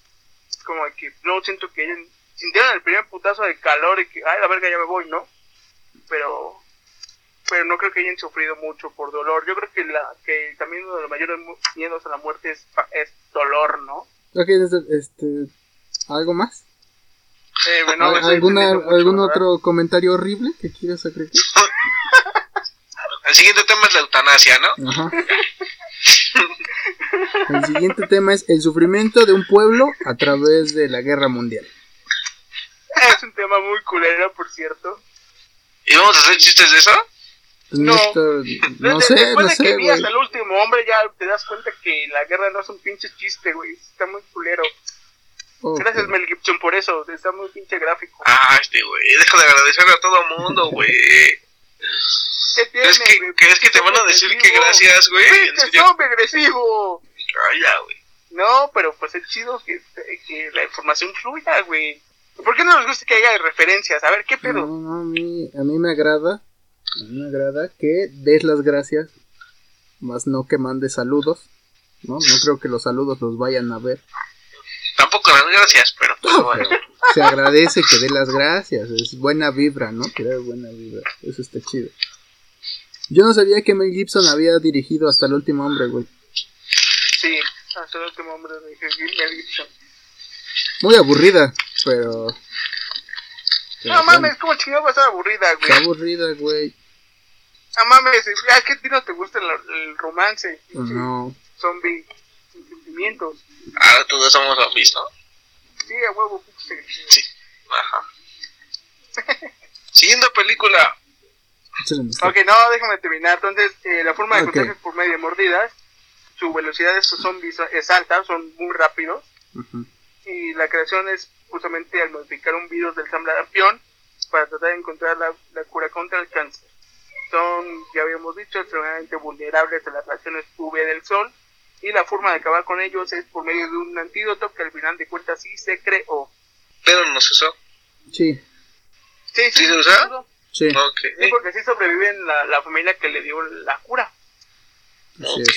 como que no siento que ellos sintieron el primer putazo de calor y que, ay, la verga, ya me voy, ¿no? Pero, pero no creo que hayan sufrido mucho por dolor. Yo creo que la que también uno de los mayores miedos a la muerte es, fa- es dolor, ¿no? Ok, este. ¿Algo más? Eh, bueno, ¿Al- me estoy ¿Alguna, mucho, ¿Algún ¿verdad? otro comentario horrible que quieras agregar? (laughs) El siguiente tema es la eutanasia, ¿no? Ajá. El siguiente tema es el sufrimiento de un pueblo a través de la guerra mundial. Es un tema muy culero, por cierto. ¿Y vamos a hacer chistes de eso? No. no Desde- sé, Después no de que sé, vi güey. hasta el último hombre, ya te das cuenta que la guerra no es un pinche chiste, güey. Está muy culero. Ok. Gracias, Mel Gibson, por eso. Está muy pinche gráfico. Ah, este, güey. Deja de agradecerle a todo mundo, güey. (laughs) ¿Qué tiene, ¿Crees que, güey? ¿Crees que te van a decir que Agresivo. gracias, güey? ¿En ¡Pinche serio? zombie agresivo! Ay, ya, güey. No, pero pues es chido que, que la información fluya, güey. ¿Por qué no nos gusta que haya referencias? A ver, ¿qué No, pedo? no, a mí, a mí me agrada, a mí me agrada que des las gracias, más no que mandes saludos, ¿no? No creo que los saludos los vayan a ver. Tampoco las gracias, pero pues No, bueno. pero se agradece que dé las gracias, es buena vibra, ¿no? Tirar buena vibra, eso está chido. Yo no sabía que Mel Gibson había dirigido hasta el último hombre, güey. Sí, hasta el último hombre de Mel Gibson. Muy aburrida, pero... pero No bueno, mames, como chingado va a estar aburrida, Está güey. aburrida, güey. No mames, a ti no te gusta el, el romance, No. zombie sin sentimientos. Ahora todos somos zombies, ¿no? Sí, a huevo. Sí. Ajá. Siguiente película. Ok, no, déjame terminar. Entonces, eh, la forma de Ok. contagio es por medio de mordidas. Su velocidad de estos zombies es alta, son muy rápidos. Ujú. Y la creación es justamente al modificar un virus del sarampión para tratar de encontrar la, la cura contra el cáncer. Son, ya habíamos dicho, extremadamente vulnerables a las radiaciones UV del sol. Y la forma de acabar con ellos es por medio de un antídoto que al final de cuentas sí se creó. Pero no se usó. Sí, Sí, ¿Sí se usa? sí, Ok. Sí, porque sí sobreviven la, la familia que le dio la cura. Ok.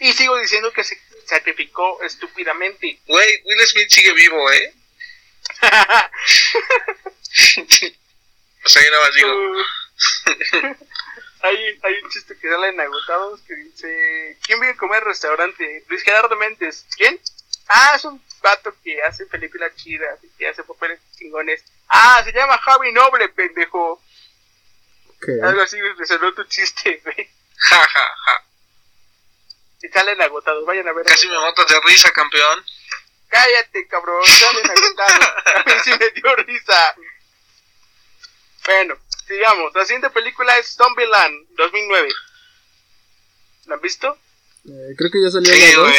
Y sigo diciendo que se sacrificó estúpidamente. Güey, Will Smith sigue vivo, ¿eh? (laughs) (laughs) o sea, yo nada más digo, (laughs) hay, hay un chiste que sale en Agotados que dice: ¿Quién viene a comer al restaurante? Luis Gerardo Méndez. ¿Quién? Ah, es un vato que hace películas chidas y que hace papeles chingones. Ah, se llama Javi Noble, pendejo. ¿Qué? Algo así, me resolvió tu chiste, güey. ja, ja, ja. Y salen agotados, vayan a ver. Casi me matas de risa, campeón. Cállate, cabrón, salen agotados. A (laughs) mí (laughs) sí me dio risa. Bueno, sigamos. La siguiente película es Zombieland 2009. ¿La han visto? Eh, creo que ya salió Sí, la.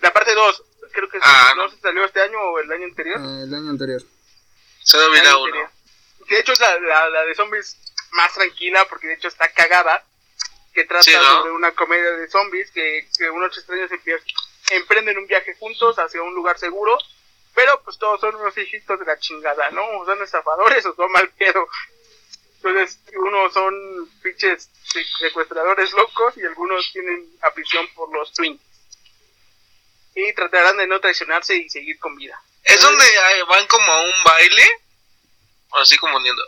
La parte 2. Creo que Ah, no si salió este año o el año anterior. Ah, el año anterior. Solo uno. anterior. Que de hecho es la, la, la de zombies más tranquila porque de hecho está cagada. Que trata Sí, ¿no? sobre una comedia de zombies que, que unos extraños emprenden un viaje juntos hacia un lugar seguro. Pero pues todos son unos hijitos de la chingada, ¿no? Son estafadores o son mal pedo. Entonces, unos son pinches se- secuestradores locos y algunos tienen afición por los twins. Y tratarán de no traicionarse y seguir con vida. ¿Es donde van como a un baile? O así confundiendo.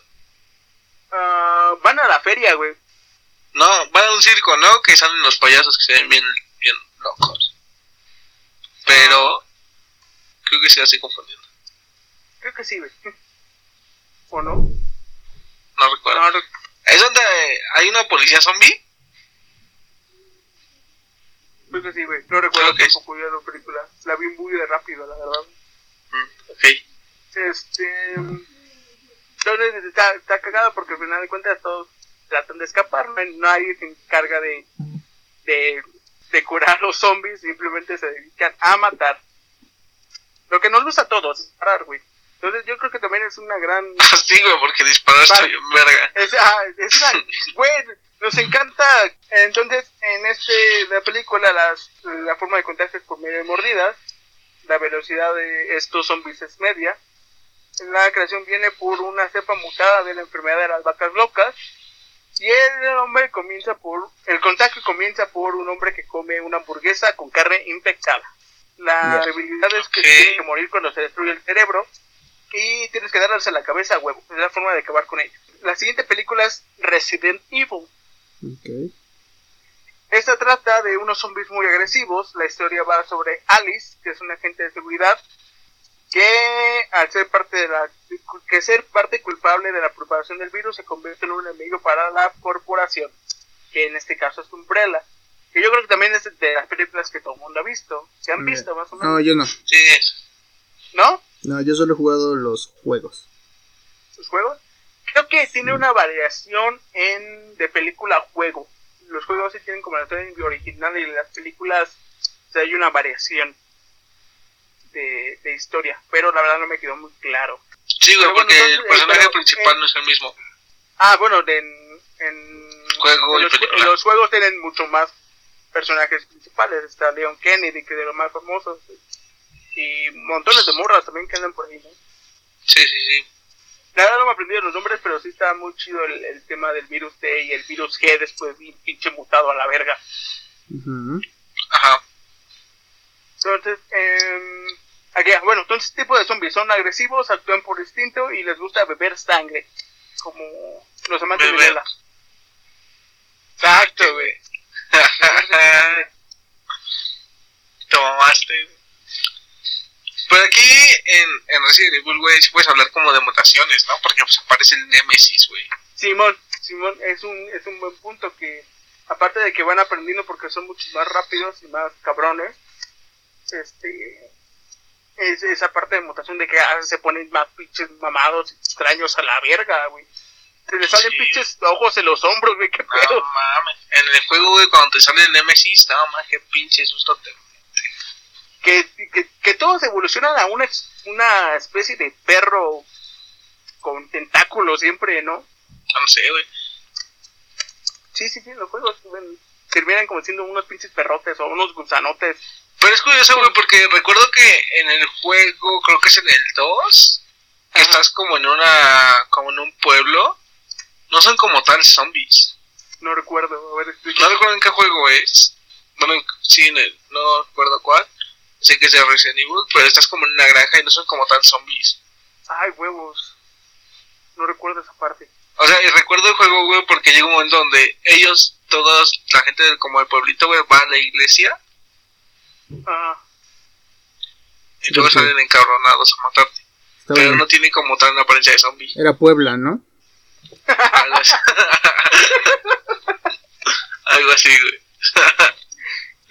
Ah, van a la feria, güey. No, van a un circo, ¿no? Que salen los payasos que se ven bien, bien locos. Pero creo que se así confundiendo. Creo que sí, güey. (laughs) ¿O no? No recuerdo. No, no, ¿Es donde hay una policía zombie? creo que sí, güey. No recuerdo Ok. tampoco yo la película. La vi muy de rápido, la verdad. Mm, ok. Este. Entonces está, está cagada porque al final de cuentas todos tratan de escapar. No hay- nadie se encarga de, de, de curar a los zombies. Simplemente se dedican a matar. Lo que nos gusta a todos, disparar, güey. Entonces yo creo que también es una gran (laughs) Sí, güey, porque disparaste Vale. bien verga. Es, ah, es una, (laughs) güey, nos encanta. Entonces, en este, la película, las, la forma de contagio es por medio de mordidas. La velocidad de estos zombies es media. La creación viene por una cepa mutada de la enfermedad de las vacas locas. Y el hombre comienza por, el contagio comienza por un hombre que come una hamburguesa con carne infectada. La debilidad es que Ok. tiene que morir cuando se destruye el cerebro y tienes que darles a la cabeza a huevo. Es la forma de acabar con ellos. La siguiente película es Resident Evil. Ok. Esta trata de unos zombies muy agresivos. La historia va sobre Alice, que es una agente de seguridad, que al ser parte de la que ser parte culpable de la propagación del virus se convierte en un enemigo para la corporación, que en este caso es Umbrella. Que yo creo que también es de las películas que todo el mundo ha visto. ¿Se han visto más o menos? No, yo no. Sí, es. ¿No? No, yo solo he jugado los juegos. sus juegos. Creo que tiene una variación en de película a juego. Los juegos sí tienen como la historia original y las películas o sea, hay una variación de, de historia, pero la verdad no me quedó muy claro. Sí, güey, bueno, porque el personaje pero, principal eh, no es el mismo. Ah, bueno, de en, en, Juego en los, en los juegos tienen mucho más personajes principales. Está Leon Kennedy, que es de los más famosos, y montones de morras también que andan por ahí, ¿no? Sí, sí, sí. La verdad no me aprendí los nombres, pero sí está muy chido el, el tema del virus T y el virus G después bien pinche mutado a la verga. Ajá. Entonces, eh, aquí, bueno, entonces este tipo de zombies son agresivos, actúan por instinto y les gusta beber sangre, como los amantes de Beber. Vela. Exacto, güey. (laughs) Te mamaste. Pero aquí en, en Resident Evil, güey, sí puedes hablar como de mutaciones, ¿no? Porque pues aparece el Nemesis, güey. Simón, Simón, es un, es un buen punto que, aparte de que van aprendiendo porque son mucho más rápidos y más cabrones, este, es esa parte de mutación de que ah, se ponen más pinches mamados extraños a la verga, güey. Se les salen Sí. pinches ojos en los hombros, güey, qué No pedo. mames. En el juego, güey, cuando te sale el Nemesis, no mames, qué pinche susto te. Que, que, que todos evolucionan a una, una especie de perro con tentáculos siempre, ¿no? No sé, güey. Sí, sí, sí, los juegos terminan como siendo unos pinches perrotes o unos gusanotes. Pero es curioso, güey, porque recuerdo que en el juego, creo que es en el 2, que Ajá. estás como en una. como en un pueblo. No son como tal zombies. No recuerdo, a ver, No recuerdo en qué juego es. Bueno, en- sí, en el, no recuerdo cuál. Sé que es de Resident Evil, pero estás como en una granja y no son como tan zombies. Ay, huevos. No recuerdo esa parte. O sea, y recuerdo el juego, güey, porque llega un momento donde ellos, todos, la gente del, como del pueblito, güey, va a la iglesia Ah, y luego salen encabronados a matarte. Está Pero bien. no tiene como tal una apariencia de zombie. Era Puebla, ¿no? Algo así. (laughs) Algo así, güey.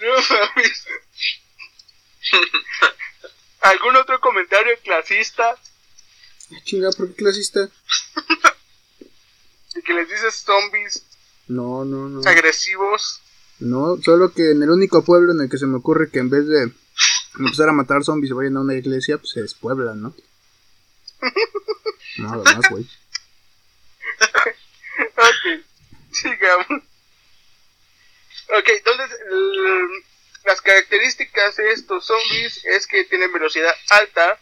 (laughs) no mames. ¿Algún otro comentario clasista Chinga, ¿por qué clasista? de que les dices zombies No, no, no. agresivos? No, solo que en el único pueblo en el que se me ocurre que en vez de empezar a matar zombies y vayan a una iglesia, pues es Puebla, ¿no? (laughs) Nada más, güey. (laughs) Ok, sigamos. Ok, entonces las características de estos zombies es que tienen velocidad alta.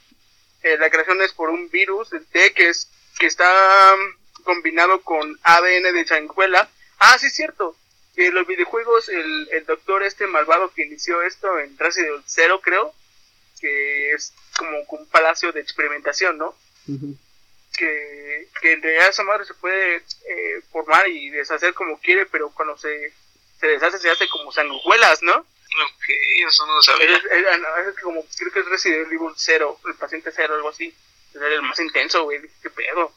eh, la creación es por un virus, el T, que, es, que está mm, combinado con ADN de sanguijuela. Ah, sí, es cierto. En los videojuegos, el, el doctor este malvado que inició esto en Resident 0, creo, que es como un palacio de experimentación, ¿no? Ujú. Que, que en realidad esa madre se puede eh, formar y deshacer como quiere, pero cuando se, se deshace se hace como sanguijuelas, ¿no? Ok, eso no lo Es, sabía. es- es como, creo que es Resident Evil 0, el paciente 0, algo así. Es el más intenso, güey, qué pedo.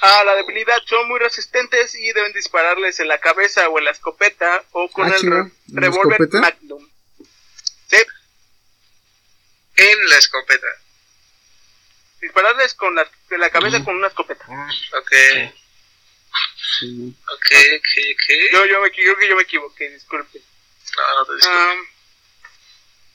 A la debilidad son muy resistentes y deben dispararles en la cabeza o en la escopeta o con Ah, el chinga, re- ¿en la revólver? Magnum. Sí, En la escopeta. Dispararles con la, en la cabeza con una escopeta. Ah, Ok, sí. ok, ok, ok. Yo, yo me, creo que yo me equivoqué, disculpe. No, no te. Ah,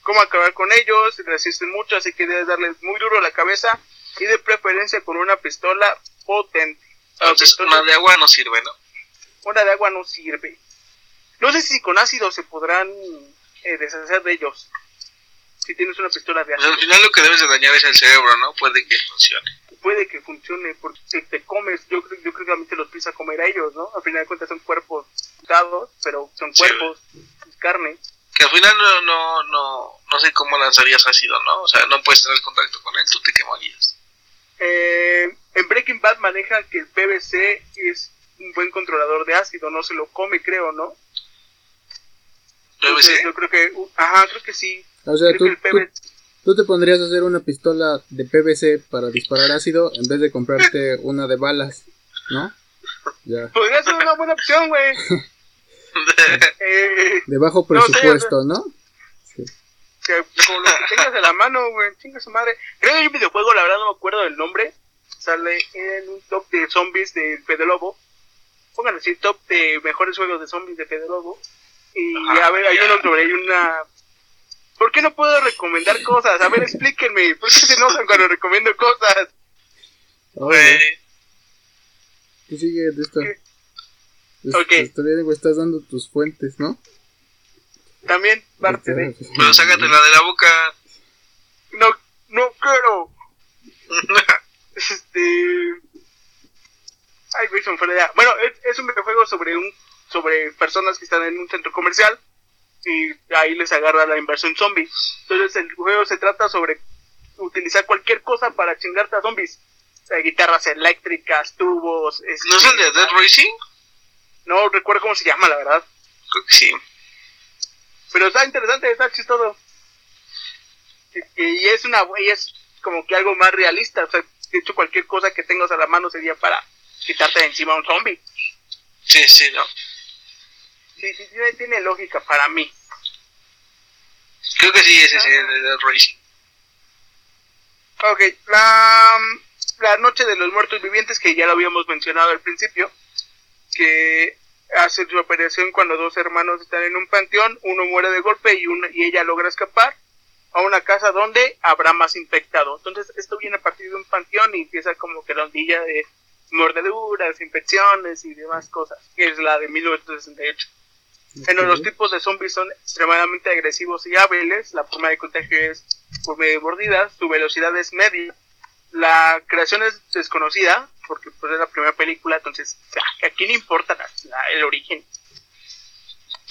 cómo acabar con ellos, resisten mucho, así que debes darles muy duro la cabeza y de preferencia con una pistola potente. Entonces, Ok, una de agua no sirve, ¿no? una de agua no sirve. No sé si con ácido se podrán eh, deshacer de ellos. Si tienes una pistola de Pues al ácido, final lo que debes de dañar es el cerebro, ¿no? Puede que funcione. puede que funcione porque si te comes, yo creo, yo creo que también te los pisa a comer a ellos, ¿no? Al final de cuentas son cuerpos dados, pero son Sí. cuerpos, es carne. Que al final no, no, no, no sé cómo lanzarías ácido, ¿no? O sea, no puedes tener contacto con él, tú te quemarías. Eh, en Breaking Bad manejan que el PVC es un buen controlador de ácido, no se lo come, creo, ¿no? Entonces, ¿PVC? Yo creo que, uh, ajá, creo que sí. O sea, tú, tú, te pondrías a hacer una pistola de PVC para disparar ácido en vez de comprarte una de balas, ¿no? Ya. (laughs) podría ser una buena opción, güey. (laughs) Eh, De bajo No sé, presupuesto, ¿no? Sí. que como lo que tengas de la mano, güey, chinga su madre. Creo que hay un videojuego, la verdad no me acuerdo del nombre. Sale en un top de zombies de Fede Lobo. Pongan así, top de mejores juegos de zombies de Fede Lobo. Y Ajá, a ver, hay uno sobre, hay una... ¿Por qué no puedo recomendar cosas? A ver, explíquenme. ¿Por qué se enojan cuando recomiendo cosas? Güey, ¿Qué sigue de esta? ¿Qué? Es- Ok. Está bien, güey, estás dando tus fuentes, ¿no? También parte de... pero sácatela de la boca. No, no quiero. Este. Ay, idea. Bueno, es, es un videojuego sobre un sobre personas que están en un centro comercial y ahí les agarra la inversión zombie. Entonces el juego se trata sobre utilizar cualquier cosa para chingarte a zombies. Guitarras eléctricas, tubos. este, ¿No es el de Dead Racing? No recuerdo cómo se llama, la verdad. Creo que sí. Pero está interesante, está chistoso. Y, y es una y es como que algo más realista. O sea, de hecho, cualquier cosa que tengas a la mano sería para quitarte de encima a un zombie. Sí, sí, ¿no? Sí, sí, tiene, lógica para mí. Creo que sí, ese sí, el de Racing. Ok, la, la noche de los muertos vivientes, que ya lo habíamos mencionado al principio, que hace su aparición cuando dos hermanos están en un panteón, uno muere de golpe y, una, y ella logra escapar a una casa donde habrá más infectado. Entonces esto viene a partir de un panteón y empieza como que la ondilla de mordeduras, infecciones y demás cosas, que es la de 1968. Bueno, los tipos de zombies son extremadamente agresivos y hábiles. La forma de contagio es por medio de mordidas. Su velocidad es media. La creación es desconocida, porque pues, es la primera película, entonces ah, aquí no importa la- la- el origen.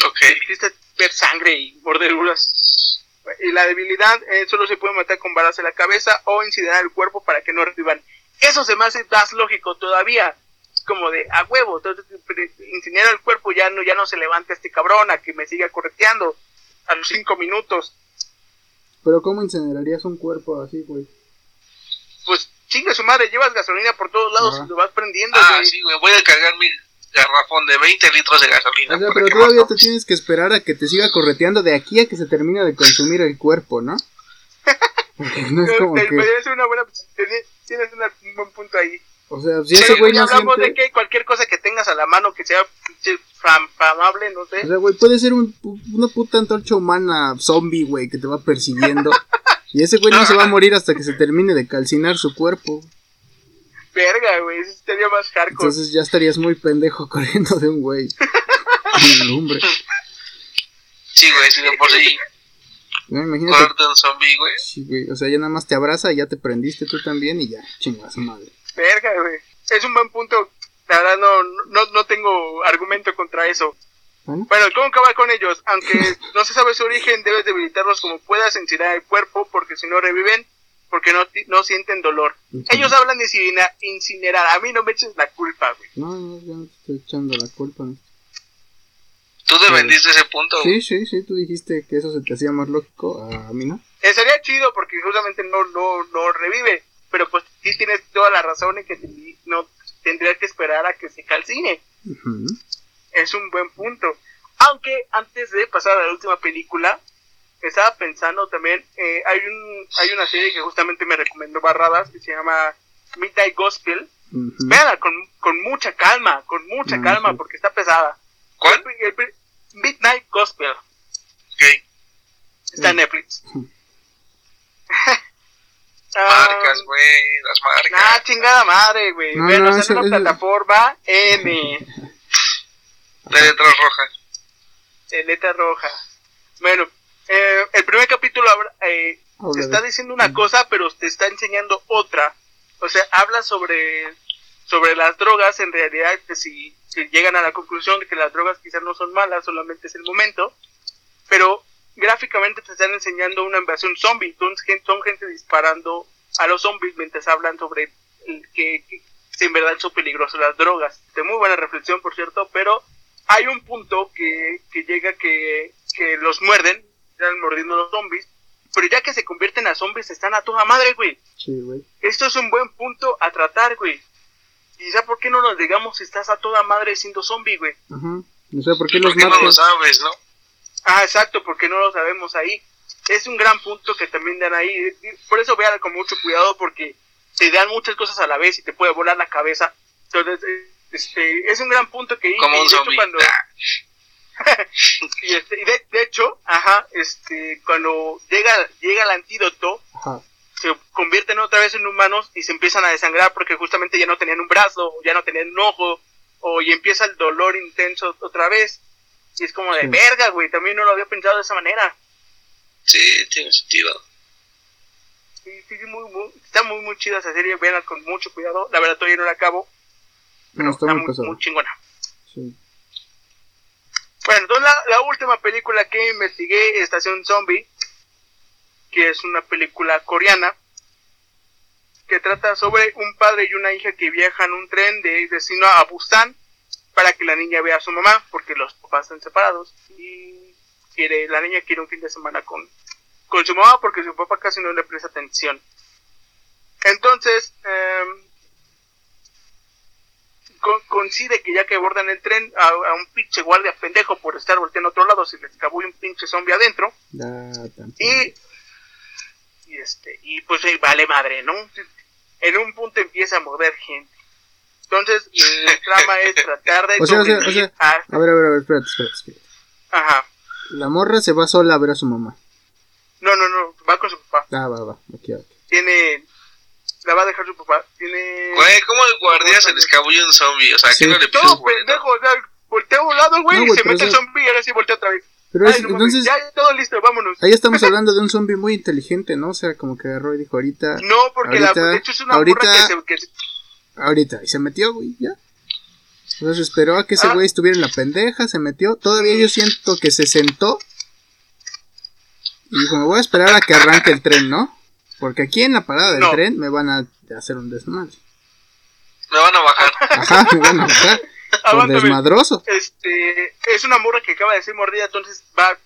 Ok. Es ver sangre y mordeduras. Y la debilidad eh, solo se puede matar con balas en la cabeza o incinerar el cuerpo para que no revivan. Eso se me hace más lógico todavía. Como de a huevo, entonces incinera el cuerpo, ya no, ya no se levanta este cabrón a que me siga correteando a los cinco minutos. Pero ¿cómo incinerarías un cuerpo así, güey? Pues chinga su madre, llevas gasolina por todos lados Ajá. y lo vas prendiendo, Ah, güey. sí, güey, voy a cargar mi garrafón de 20 litros de gasolina. O sea, pero todavía te tienes que esperar a que te siga correteando de aquí a que se termine de consumir el cuerpo, ¿no? (laughs) Porque no es como Te- que... Es una buena, tienes tienes una- un buen punto ahí. O sea, si Sí, ese güey no hablamos siente... de que cualquier cosa que tengas a la mano que sea famable, no sé. O sea, güey, puede ser un, una puta antorcha humana zombie, güey, que te va persiguiendo. Y ese güey no se va a morir hasta que se termine de calcinar su cuerpo. Verga, güey, eso sería más hardcore. Entonces ya estarías muy pendejo (laughs) corriendo de un güey. Lumbre. Sí, güey, si de por sí No, imagínate. de un zombie, güey. Sí, güey. O sea, ya nada más te abraza y ya te prendiste tú también y ya, chingas madre. Verga, güey. Es un buen punto. La verdad, no, no, no tengo argumento contra eso. Bueno, Bueno, ¿cómo acabar con ellos? Aunque (laughs) no se sabe su origen, debes debilitarlos como puedas, incinerar el cuerpo, porque si no reviven, porque no, no sienten dolor. Ellos hablan de incinerar. A mí no me eches la culpa, güey. No, no, ya no te estoy echando la culpa. Tú te vendiste ese punto. Sí, sí, sí, tú dijiste que eso se te hacía más lógico. A mí no. Eh, sería chido porque justamente no, no, no revive. Pero pues sí tienes toda la razón en que te- no tendrías que esperar a que se calcine. Ujú. es un buen punto. Aunque antes de pasar a la última película, estaba pensando también, eh, hay un hay una serie que justamente me recomendó Barradas que se llama Midnight Gospel. Ujú. Véanla con, con mucha calma, con mucha Ah, calma, sí. porque está pesada. ¿Cuál? El- el- Midnight Gospel. Ok. Está en. Netflix. (laughs) Ah, Marcas, güey, las marcas. Nah, chingada madre, güey. No, Bueno, no, en una plataforma (laughs) N. De letras rojas. de letra roja. Bueno, eh, el primer capítulo habla- eh, te está diciendo una cosa, pero te está enseñando otra. O sea, habla sobre, sobre las drogas, en realidad, que si que llegan a la conclusión de que las drogas quizás no son malas, solamente es el momento, pero gráficamente te están enseñando una invasión zombie, son, gen- son gente disparando a los zombies mientras hablan sobre el que, que si en verdad son peligrosas las drogas. De muy buena reflexión, por cierto, pero hay un punto que, que llega que, que los muerden, están mordiendo los zombies, pero ya que se convierten a zombies están a toda madre, güey. Sí, güey. Esto es un buen punto a tratar, güey. Quizá por qué no nos digamos si estás a toda madre siendo zombie, güey. Ajá. No sé por qué los ¿Por qué no lo sabes, no? Ah, exacto, porque no lo sabemos ahí. Es un gran punto que también dan ahí. Por eso vean con mucho cuidado porque te dan muchas cosas a la vez y te puede volar la cabeza. Entonces, este, es un gran punto que Como y un de hecho, zombie. cuando- (laughs) y este, y de, de hecho, ajá, este, cuando llega, llega el antídoto, Ajá. se convierten otra vez en humanos y se empiezan a desangrar porque justamente ya no tenían un brazo, o ya no tenían un ojo, o y empieza el dolor intenso otra vez. Y es como de Sí. verga, güey, también no lo había pensado de esa manera. Sí, tiene sentido. Sí, sí, sí, muy, muy- está muy, muy chida esa serie, con mucho cuidado. La verdad todavía no la acabo, No, está está muy muy, pesado. muy chingona. Sí. Bueno, entonces la, la última película que investigué, Estación Zombie, que es una película coreana, que trata sobre un padre y una hija que viajan un tren de destino a Busan para que la niña vea a su mamá, porque los papás están separados y quiere la niña quiere un fin de semana con, con su mamá porque su papá casi no le presta atención. Entonces, co- coincide que ya que abordan el tren a, a un pinche guardia pendejo por estar volteando a otro lado, se les escabulle un pinche zombie adentro tan- y, y este y pues eh, vale madre, ¿no? En un punto empieza a mover gente. Entonces, la (laughs) trama es tratar de O sea, o sea, o sea, a- ver, a ver, a ver, espérate, espérate, espérate. Ajá. La morra se va sola a ver a su mamá. No, no, no, va con su papá. Ah, va, va, aquí, aquí. Tiene la va a dejar su papá. Tiene Güey, ¿cómo el guardia se le escabulle un zombie? O sea, Sí. ¿qué no le pides, todo güey? pendejo, o sea, voltea a un lado, güey, No, y se mete el zombie y ahora sí voltea otra vez. Pero Ay, es- no entonces, ya, todo listo, vámonos. ahí estamos (laughs) hablando de un zombie muy inteligente, ¿no? O sea, como que agarró y dijo ahorita, No, porque la, ahorita- de hecho es una ahorita- morra que se, que se- ahorita, y se metió, güey, ya. Entonces esperó a que ese Ah. güey estuviera en la pendeja, se metió. Todavía yo siento que se sentó. Y dijo, me voy a esperar a que arranque el tren, ¿no? Porque aquí en la parada del No. tren me van a hacer un desmadre. Me van a bajar. Ajá, me van a bajar (laughs) por desmadroso. Este, es una morra que acaba de ser mordida, entonces va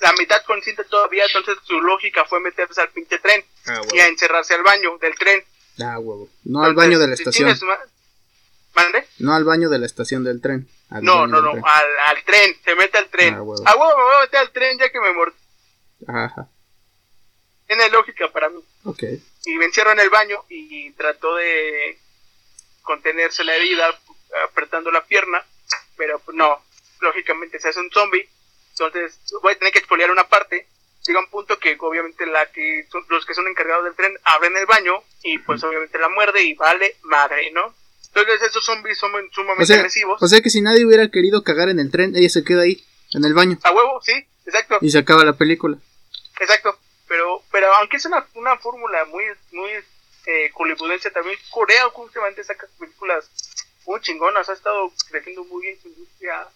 la mitad consciente todavía, entonces su lógica fue meterse al pinche tren Ah, y a encerrarse al baño del tren. Ah, huevo. No al baño de la estación. ¿Mande? No al baño de la estación del tren. al No, no, no, tren. al, al tren, se mete al tren. Ah, huevo. A huevo me voy a meter al tren ya que me mordí. Ajá, Tiene lógica para mí. ok. Y me encierro en el baño y trató de contenerse la herida apretando la pierna, pero no, lógicamente se hace un zombie, entonces voy a tener que expoliar una parte. Llega un punto que obviamente la que son- los que son encargados del tren abren el baño y pues obviamente la muerde y vale madre, ¿no? Entonces esos zombies son sumamente O sea, agresivos. o sea que si nadie hubiera querido cagar en el tren, ella se queda ahí, en el baño. A huevo, sí, exacto. Y se acaba la película. Exacto, pero pero aunque es una, una fórmula muy muy eh, también Corea últimamente saca películas muy chingonas, ha estado creciendo muy bien su industria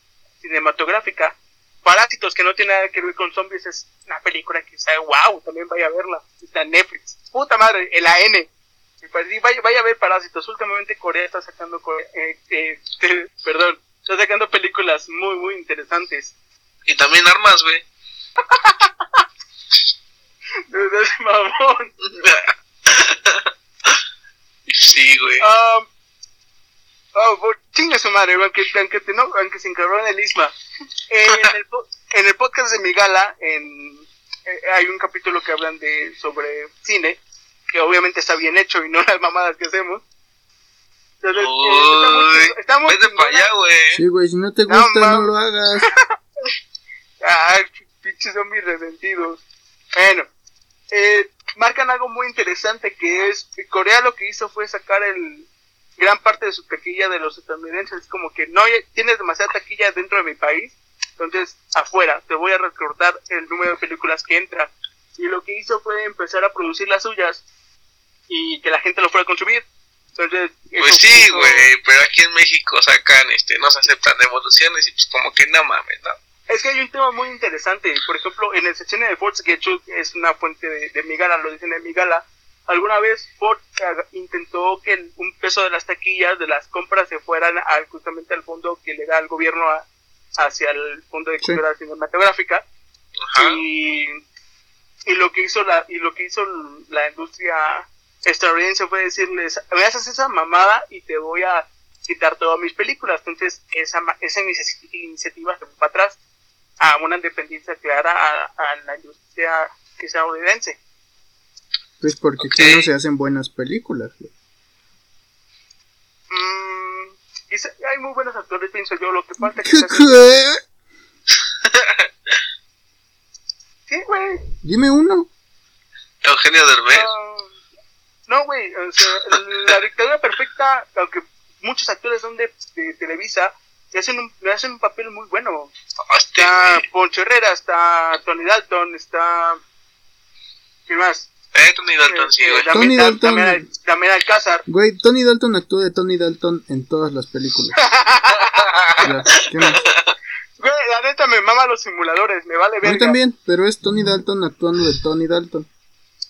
cinematográfica. Parásitos que no tiene nada que ver con zombies es una película que está wow, también vaya a verla, está en Netflix. Puta madre, el AN. Pues, vaya, vaya a ver Parásitos. Últimamente Corea está sacando Corea- eh, eh, (laughs) perdón, está sacando películas muy muy interesantes. Y también armas, güey. (laughs) Seas mamón. (laughs) sí, güey. Um, oh, por- chinga su madre, aunque, aunque, te- no, aunque se encargó en el Isma. En el, po- en el podcast de mi gala, en, eh, hay un capítulo que hablan de sobre cine, que obviamente está bien hecho y no (laughs) las mamadas que hacemos. Entonces, eh, está muy, Uy, está muy vete para allá, güey. Sí, güey, si no te gusta, no, lo hagas. (laughs) Ay, pinches zombies resentidos. Bueno, eh, marcan algo muy interesante que es Corea lo que hizo fue sacar el gran parte de su taquilla de los estadounidenses. Es como que no tienes demasiada taquilla dentro de mi país, entonces afuera te voy a recortar el número de películas que entra. Y lo que hizo fue empezar a producir las suyas y que la gente lo fuera a consumir. Entonces, Pues sí, güey, pero aquí en México sacan, este, no se aceptan devoluciones y pues como que no mames, ¿no? Es que hay un tema muy interesante. Por ejemplo, en el sección de Ford Sketchup es una fuente de, de mi gala, lo dicen en mi gala. Alguna vez Ford intentó que un peso de las taquillas, de las compras, se fueran al, justamente al fondo que le da el gobierno a- hacia el fondo de Sí. cultura cinematográfica. Ajá. Y, y lo que hizo la y lo que hizo la industria estadounidense fue decirles, me haces esa mamada y te voy a quitar todas mis películas. Entonces, esa, ma- esa inici- iniciativa se fue para atrás a una independencia clara a, a la industria estadounidense. Pues porque Ok. aquí no se hacen buenas películas. güey. Mm, hay muy buenos actores, pienso yo. Lo que falta ¿Qué, quizás es- qué? (laughs) Sí, güey. Dime uno. Eugenio Derbez. Ah, no, güey. o sea, la dictadura perfecta, aunque muchos actores son de, de Televisa, le hacen, un, le hacen un papel muy bueno. Está. Poncho Herrera, está Tony Dalton, está. ¿Quién más? Eh, Tony Dalton, sí, Eh, güey. Tony Dalton. Alcázar. Güey, Tony Dalton actuó de Tony Dalton en todas las películas. (laughs) Ya, ¿qué más? Güey, la neta me mama los simuladores, me vale verga. también, pero es Tony Dalton actuando de Tony Dalton.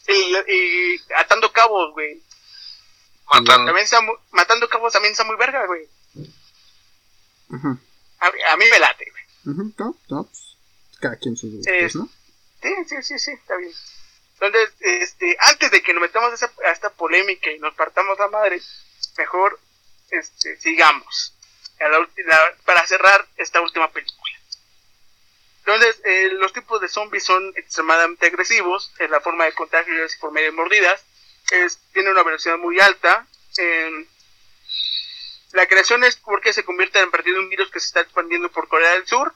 Y, y atando cabos, güey. Matando. También está mu- matando cabos también está muy verga, güey. Ajá. A, a mí me late, güey. No, pues, cada quien sus gustos, Es- ¿no? Sí, sí, sí, sí, está bien. Entonces, este, antes de que nos metamos a, esa- esta polémica y nos partamos la madre, mejor este, sigamos. Para cerrar esta última película. Entonces, eh, los tipos de zombies son extremadamente agresivos. En la forma de contagio es por medio de mordidas. Es, tiene una velocidad muy alta. la creación es porque se convierte en partir de un virus que se está expandiendo por Corea del Sur.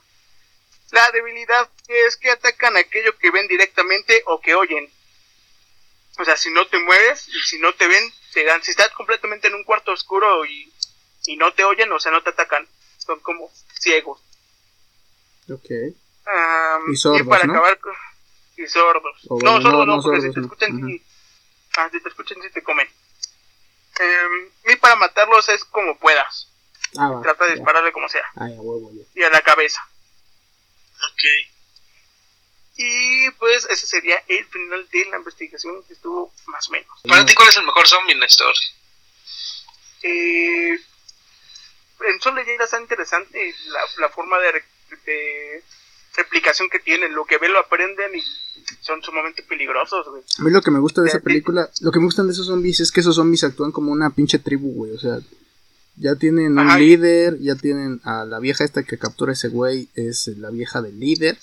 La debilidad es que atacan aquello que ven directamente o que oyen. O sea, si no te mueves y si no te ven, te dan. Si estás completamente en un cuarto oscuro y, y no te oyen, o sea, no te atacan. Son como ciegos. Ok. Y sordos, para ¿no? acabar con- Y sordos. No, sordos no, no, no, porque sordos si te no. escuchan, sí. Ah, si te escuchan, sí te comen. Em, y para matarlos es como puedas. Ah, va. Trata de ya. dispararle como sea. Ay, a huevo, ya. Y a la cabeza. Ok. Y pues ese sería el final de la investigación que estuvo más o menos. Para ti, ¿cuál es el mejor zombie, Néstor? Eh, en Soul Leyenda está interesante la, la forma de, re- de replicación que tienen. Lo que ven lo aprenden y son sumamente peligrosos, güey. A mí lo que me gusta de esa película, lo que me gustan de esos zombies es que esos zombies actúan como una pinche tribu, güey. O sea, ya tienen un líder, ya tienen a la vieja esta que captura ese güey, es la vieja del líder.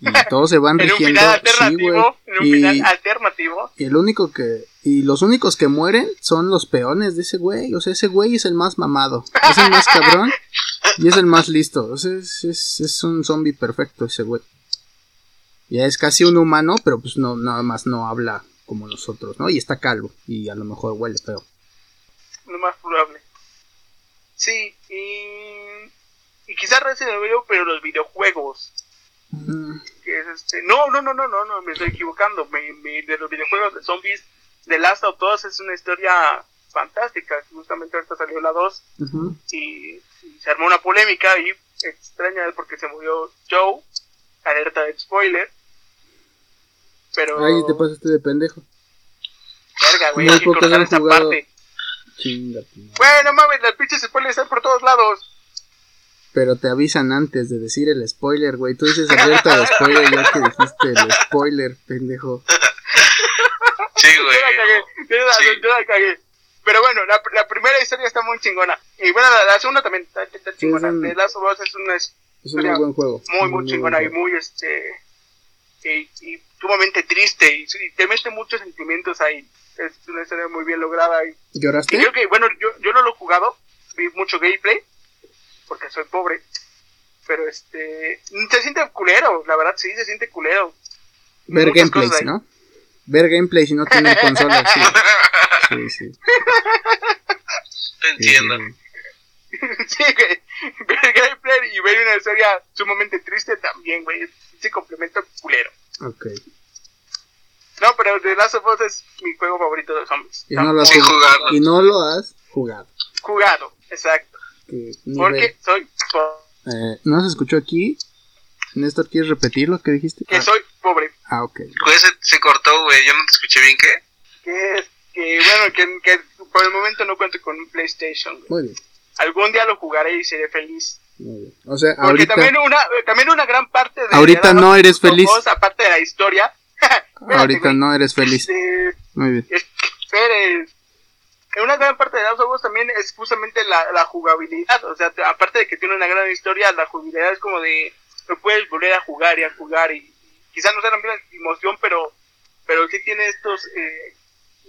Y (laughs) todos se van En un rigiendo. Sí, güey. en un Y, final alternativo, y el único que. Y los únicos que mueren son los peones de ese güey. O sea, ese güey es el más mamado. Es el más cabrón. Y es el más listo. O sea, es, es, es un zombie perfecto ese güey. Ya es casi un humano, pero pues no, nada más no habla como nosotros, ¿no? Y está calvo. Y a lo mejor huele feo. lo más probable. Sí, y, y quizás Resident Evil, pero los videojuegos. Mm, que es este no no no no no no me estoy equivocando me, me- de los videojuegos de zombies de Last of Us es una historia fantástica justamente ahorita salió la 2 ujú. y, y se armó una polémica y extraña porque se murió Joe alerta de spoiler pero Ay, te pasaste de pendejo. verga güey hay que cortar esa jugado. parte Chinga bueno mames las pinches spoilers están por todos lados Pero te avisan antes de decir el spoiler, güey. Tú dices alerta de spoiler ya que dijiste el spoiler, pendejo. Sí, güey. yo la cagué, tienes razón, Sí. yo la cagué. Pero bueno, la, la primera historia está muy chingona. Y bueno, la, la segunda también está, está chingona. es un- The Last of Us es una es Es un muy buen juego. muy, muy chingona y muy, este, y, y sumamente triste. Y, y te mete muchos sentimientos ahí. Es una historia muy bien lograda. Y, y ¿Lloraste? creo que, bueno, yo, yo no lo he jugado. Vi mucho gameplay. Porque soy pobre. Pero este, se siente culero, la verdad, sí, se siente culero. Ver muchas gameplays, cosas ahí. ¿no? Ver gameplay si no tienes consola, sí. (laughs) Sí, sí. Te entiendo. Sí. Ver gameplay y ver una historia sumamente triste también, güey. Se complementa culero. Ok. No, pero The Last of Us es mi juego favorito de zombies. Y no lo has jugado. Y no lo has jugado. Jugado, exacto. Que Porque soy po- Eh, ¿No se escuchó aquí? Néstor, ¿quieres repetir lo que dijiste? que Ah, soy pobre. ah, ok. Güey, se, se cortó, güey. Yo no te escuché bien, ¿qué? Que es que, bueno, que, que por el momento no cuento con un PlayStation. güey. Muy bien. Algún día lo jugaré y seré feliz. Muy bien. O sea, Porque ahorita, también una también una gran parte de Ahorita de The Last no of eres Us, feliz. aparte de la historia. (laughs) Ahorita no eres feliz. Este, Muy bien. Espere. Una gran parte de Last of Us también es justamente la, la jugabilidad. O sea, te- aparte de que tiene una gran historia, la jugabilidad es como de. No puedes volver a jugar y a jugar. Y, quizás no sea la misma emoción, pero, pero sí tiene estos eh,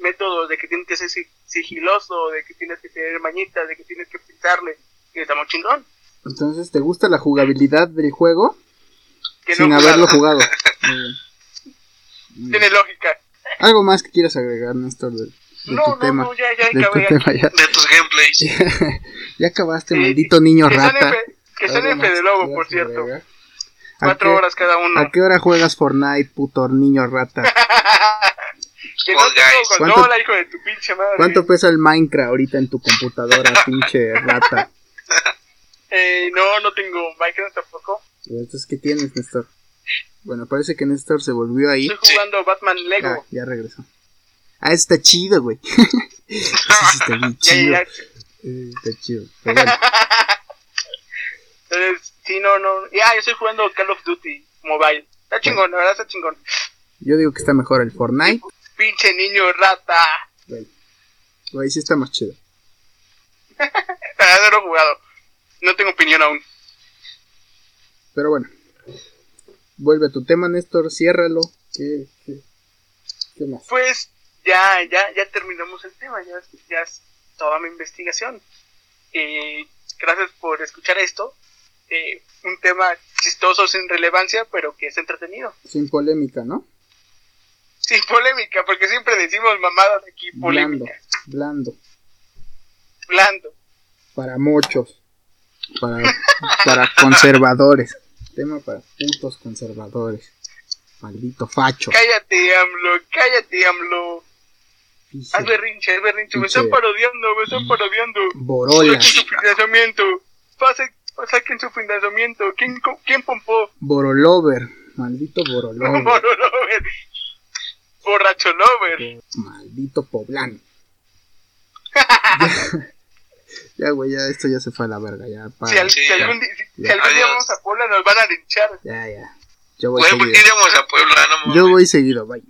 métodos de que tienes que ser si- sigiloso, de que tienes que tener mañitas, de que tienes que pintarle. Y está muy chingón. Entonces, ¿te gusta la jugabilidad del juego Que sin haberlo jugado. jugado? (laughs) Muy bien. Tiene lógica. ¿Algo más que quieras agregar, Néstor, de, de No, tu no, tema? no, ya, ya de tu acabé. tema, ya, De tus gameplays. (laughs) ya acabaste, Sí, maldito niño que rata. Fe- Que están ¿Algo en más Fede que Lobo, por cierto. Cuatro qué- horas cada uno. ¿A qué hora juegas Fortnite, puto niño rata? (laughs) que no tengo consola, ¿Cuánto- hijo de tu pinche madre. ¿Cuánto pesa el Minecraft ahorita en tu computadora, (laughs) pinche rata? Eh, no, no tengo Minecraft tampoco. Entonces, ¿qué tienes, Néstor? Bueno, parece que Néstor se volvió ahí. Estoy jugando Batman Ah, Lego. ya regresó. Ah, está chido, güey. (laughs) Ese sí está bien (laughs) Ya, chido. ya, Eh, Está chido. Pero bueno, (laughs) Entonces, sí, no, no. Ya, yo estoy jugando Call of Duty Mobile. Está chingón, la verdad está chingón. yo digo que está mejor el Fortnite. Pinche niño rata. Güey, Güey, sí está más chido. La verdad no lo he jugado. No tengo opinión aún. Pero bueno. Vuelve a tu tema, Néstor. Ciérralo. ¿Qué, qué, qué más? Pues ya, ya, ya terminamos el tema. Ya, ya es toda mi investigación. Y gracias por escuchar esto. Eh, un tema chistoso sin relevancia, pero que es entretenido. Sin polémica, ¿no? Sin polémica, porque siempre decimos mamadas aquí, Blando. polémica. Blando. Blando. Para muchos. Para, para conservadores. Tema para putos conservadores. Maldito facho. Cállate, AMLO, cállate, AMLO. Haz berrinche, haz berrinche. Me están parodiando, me están parodiando. Borola. Saquen su financiamiento. Saquen su financiamiento. ¿Quién, quién pompó? Borolover. Maldito Borolover. (laughs) no, no, lover. Borracho lover. Maldito poblano. (laughs) ya, güey, ya esto ya se fue a la verga, ya. para. Si, al- Sí, si ya. algún, si Ya. algún día vamos a Puebla nos van a linchar. Ya, ya. Yo voy Güey, ¿por qué seguido. iremos a Puebla? No. Yo voy seguido, bye.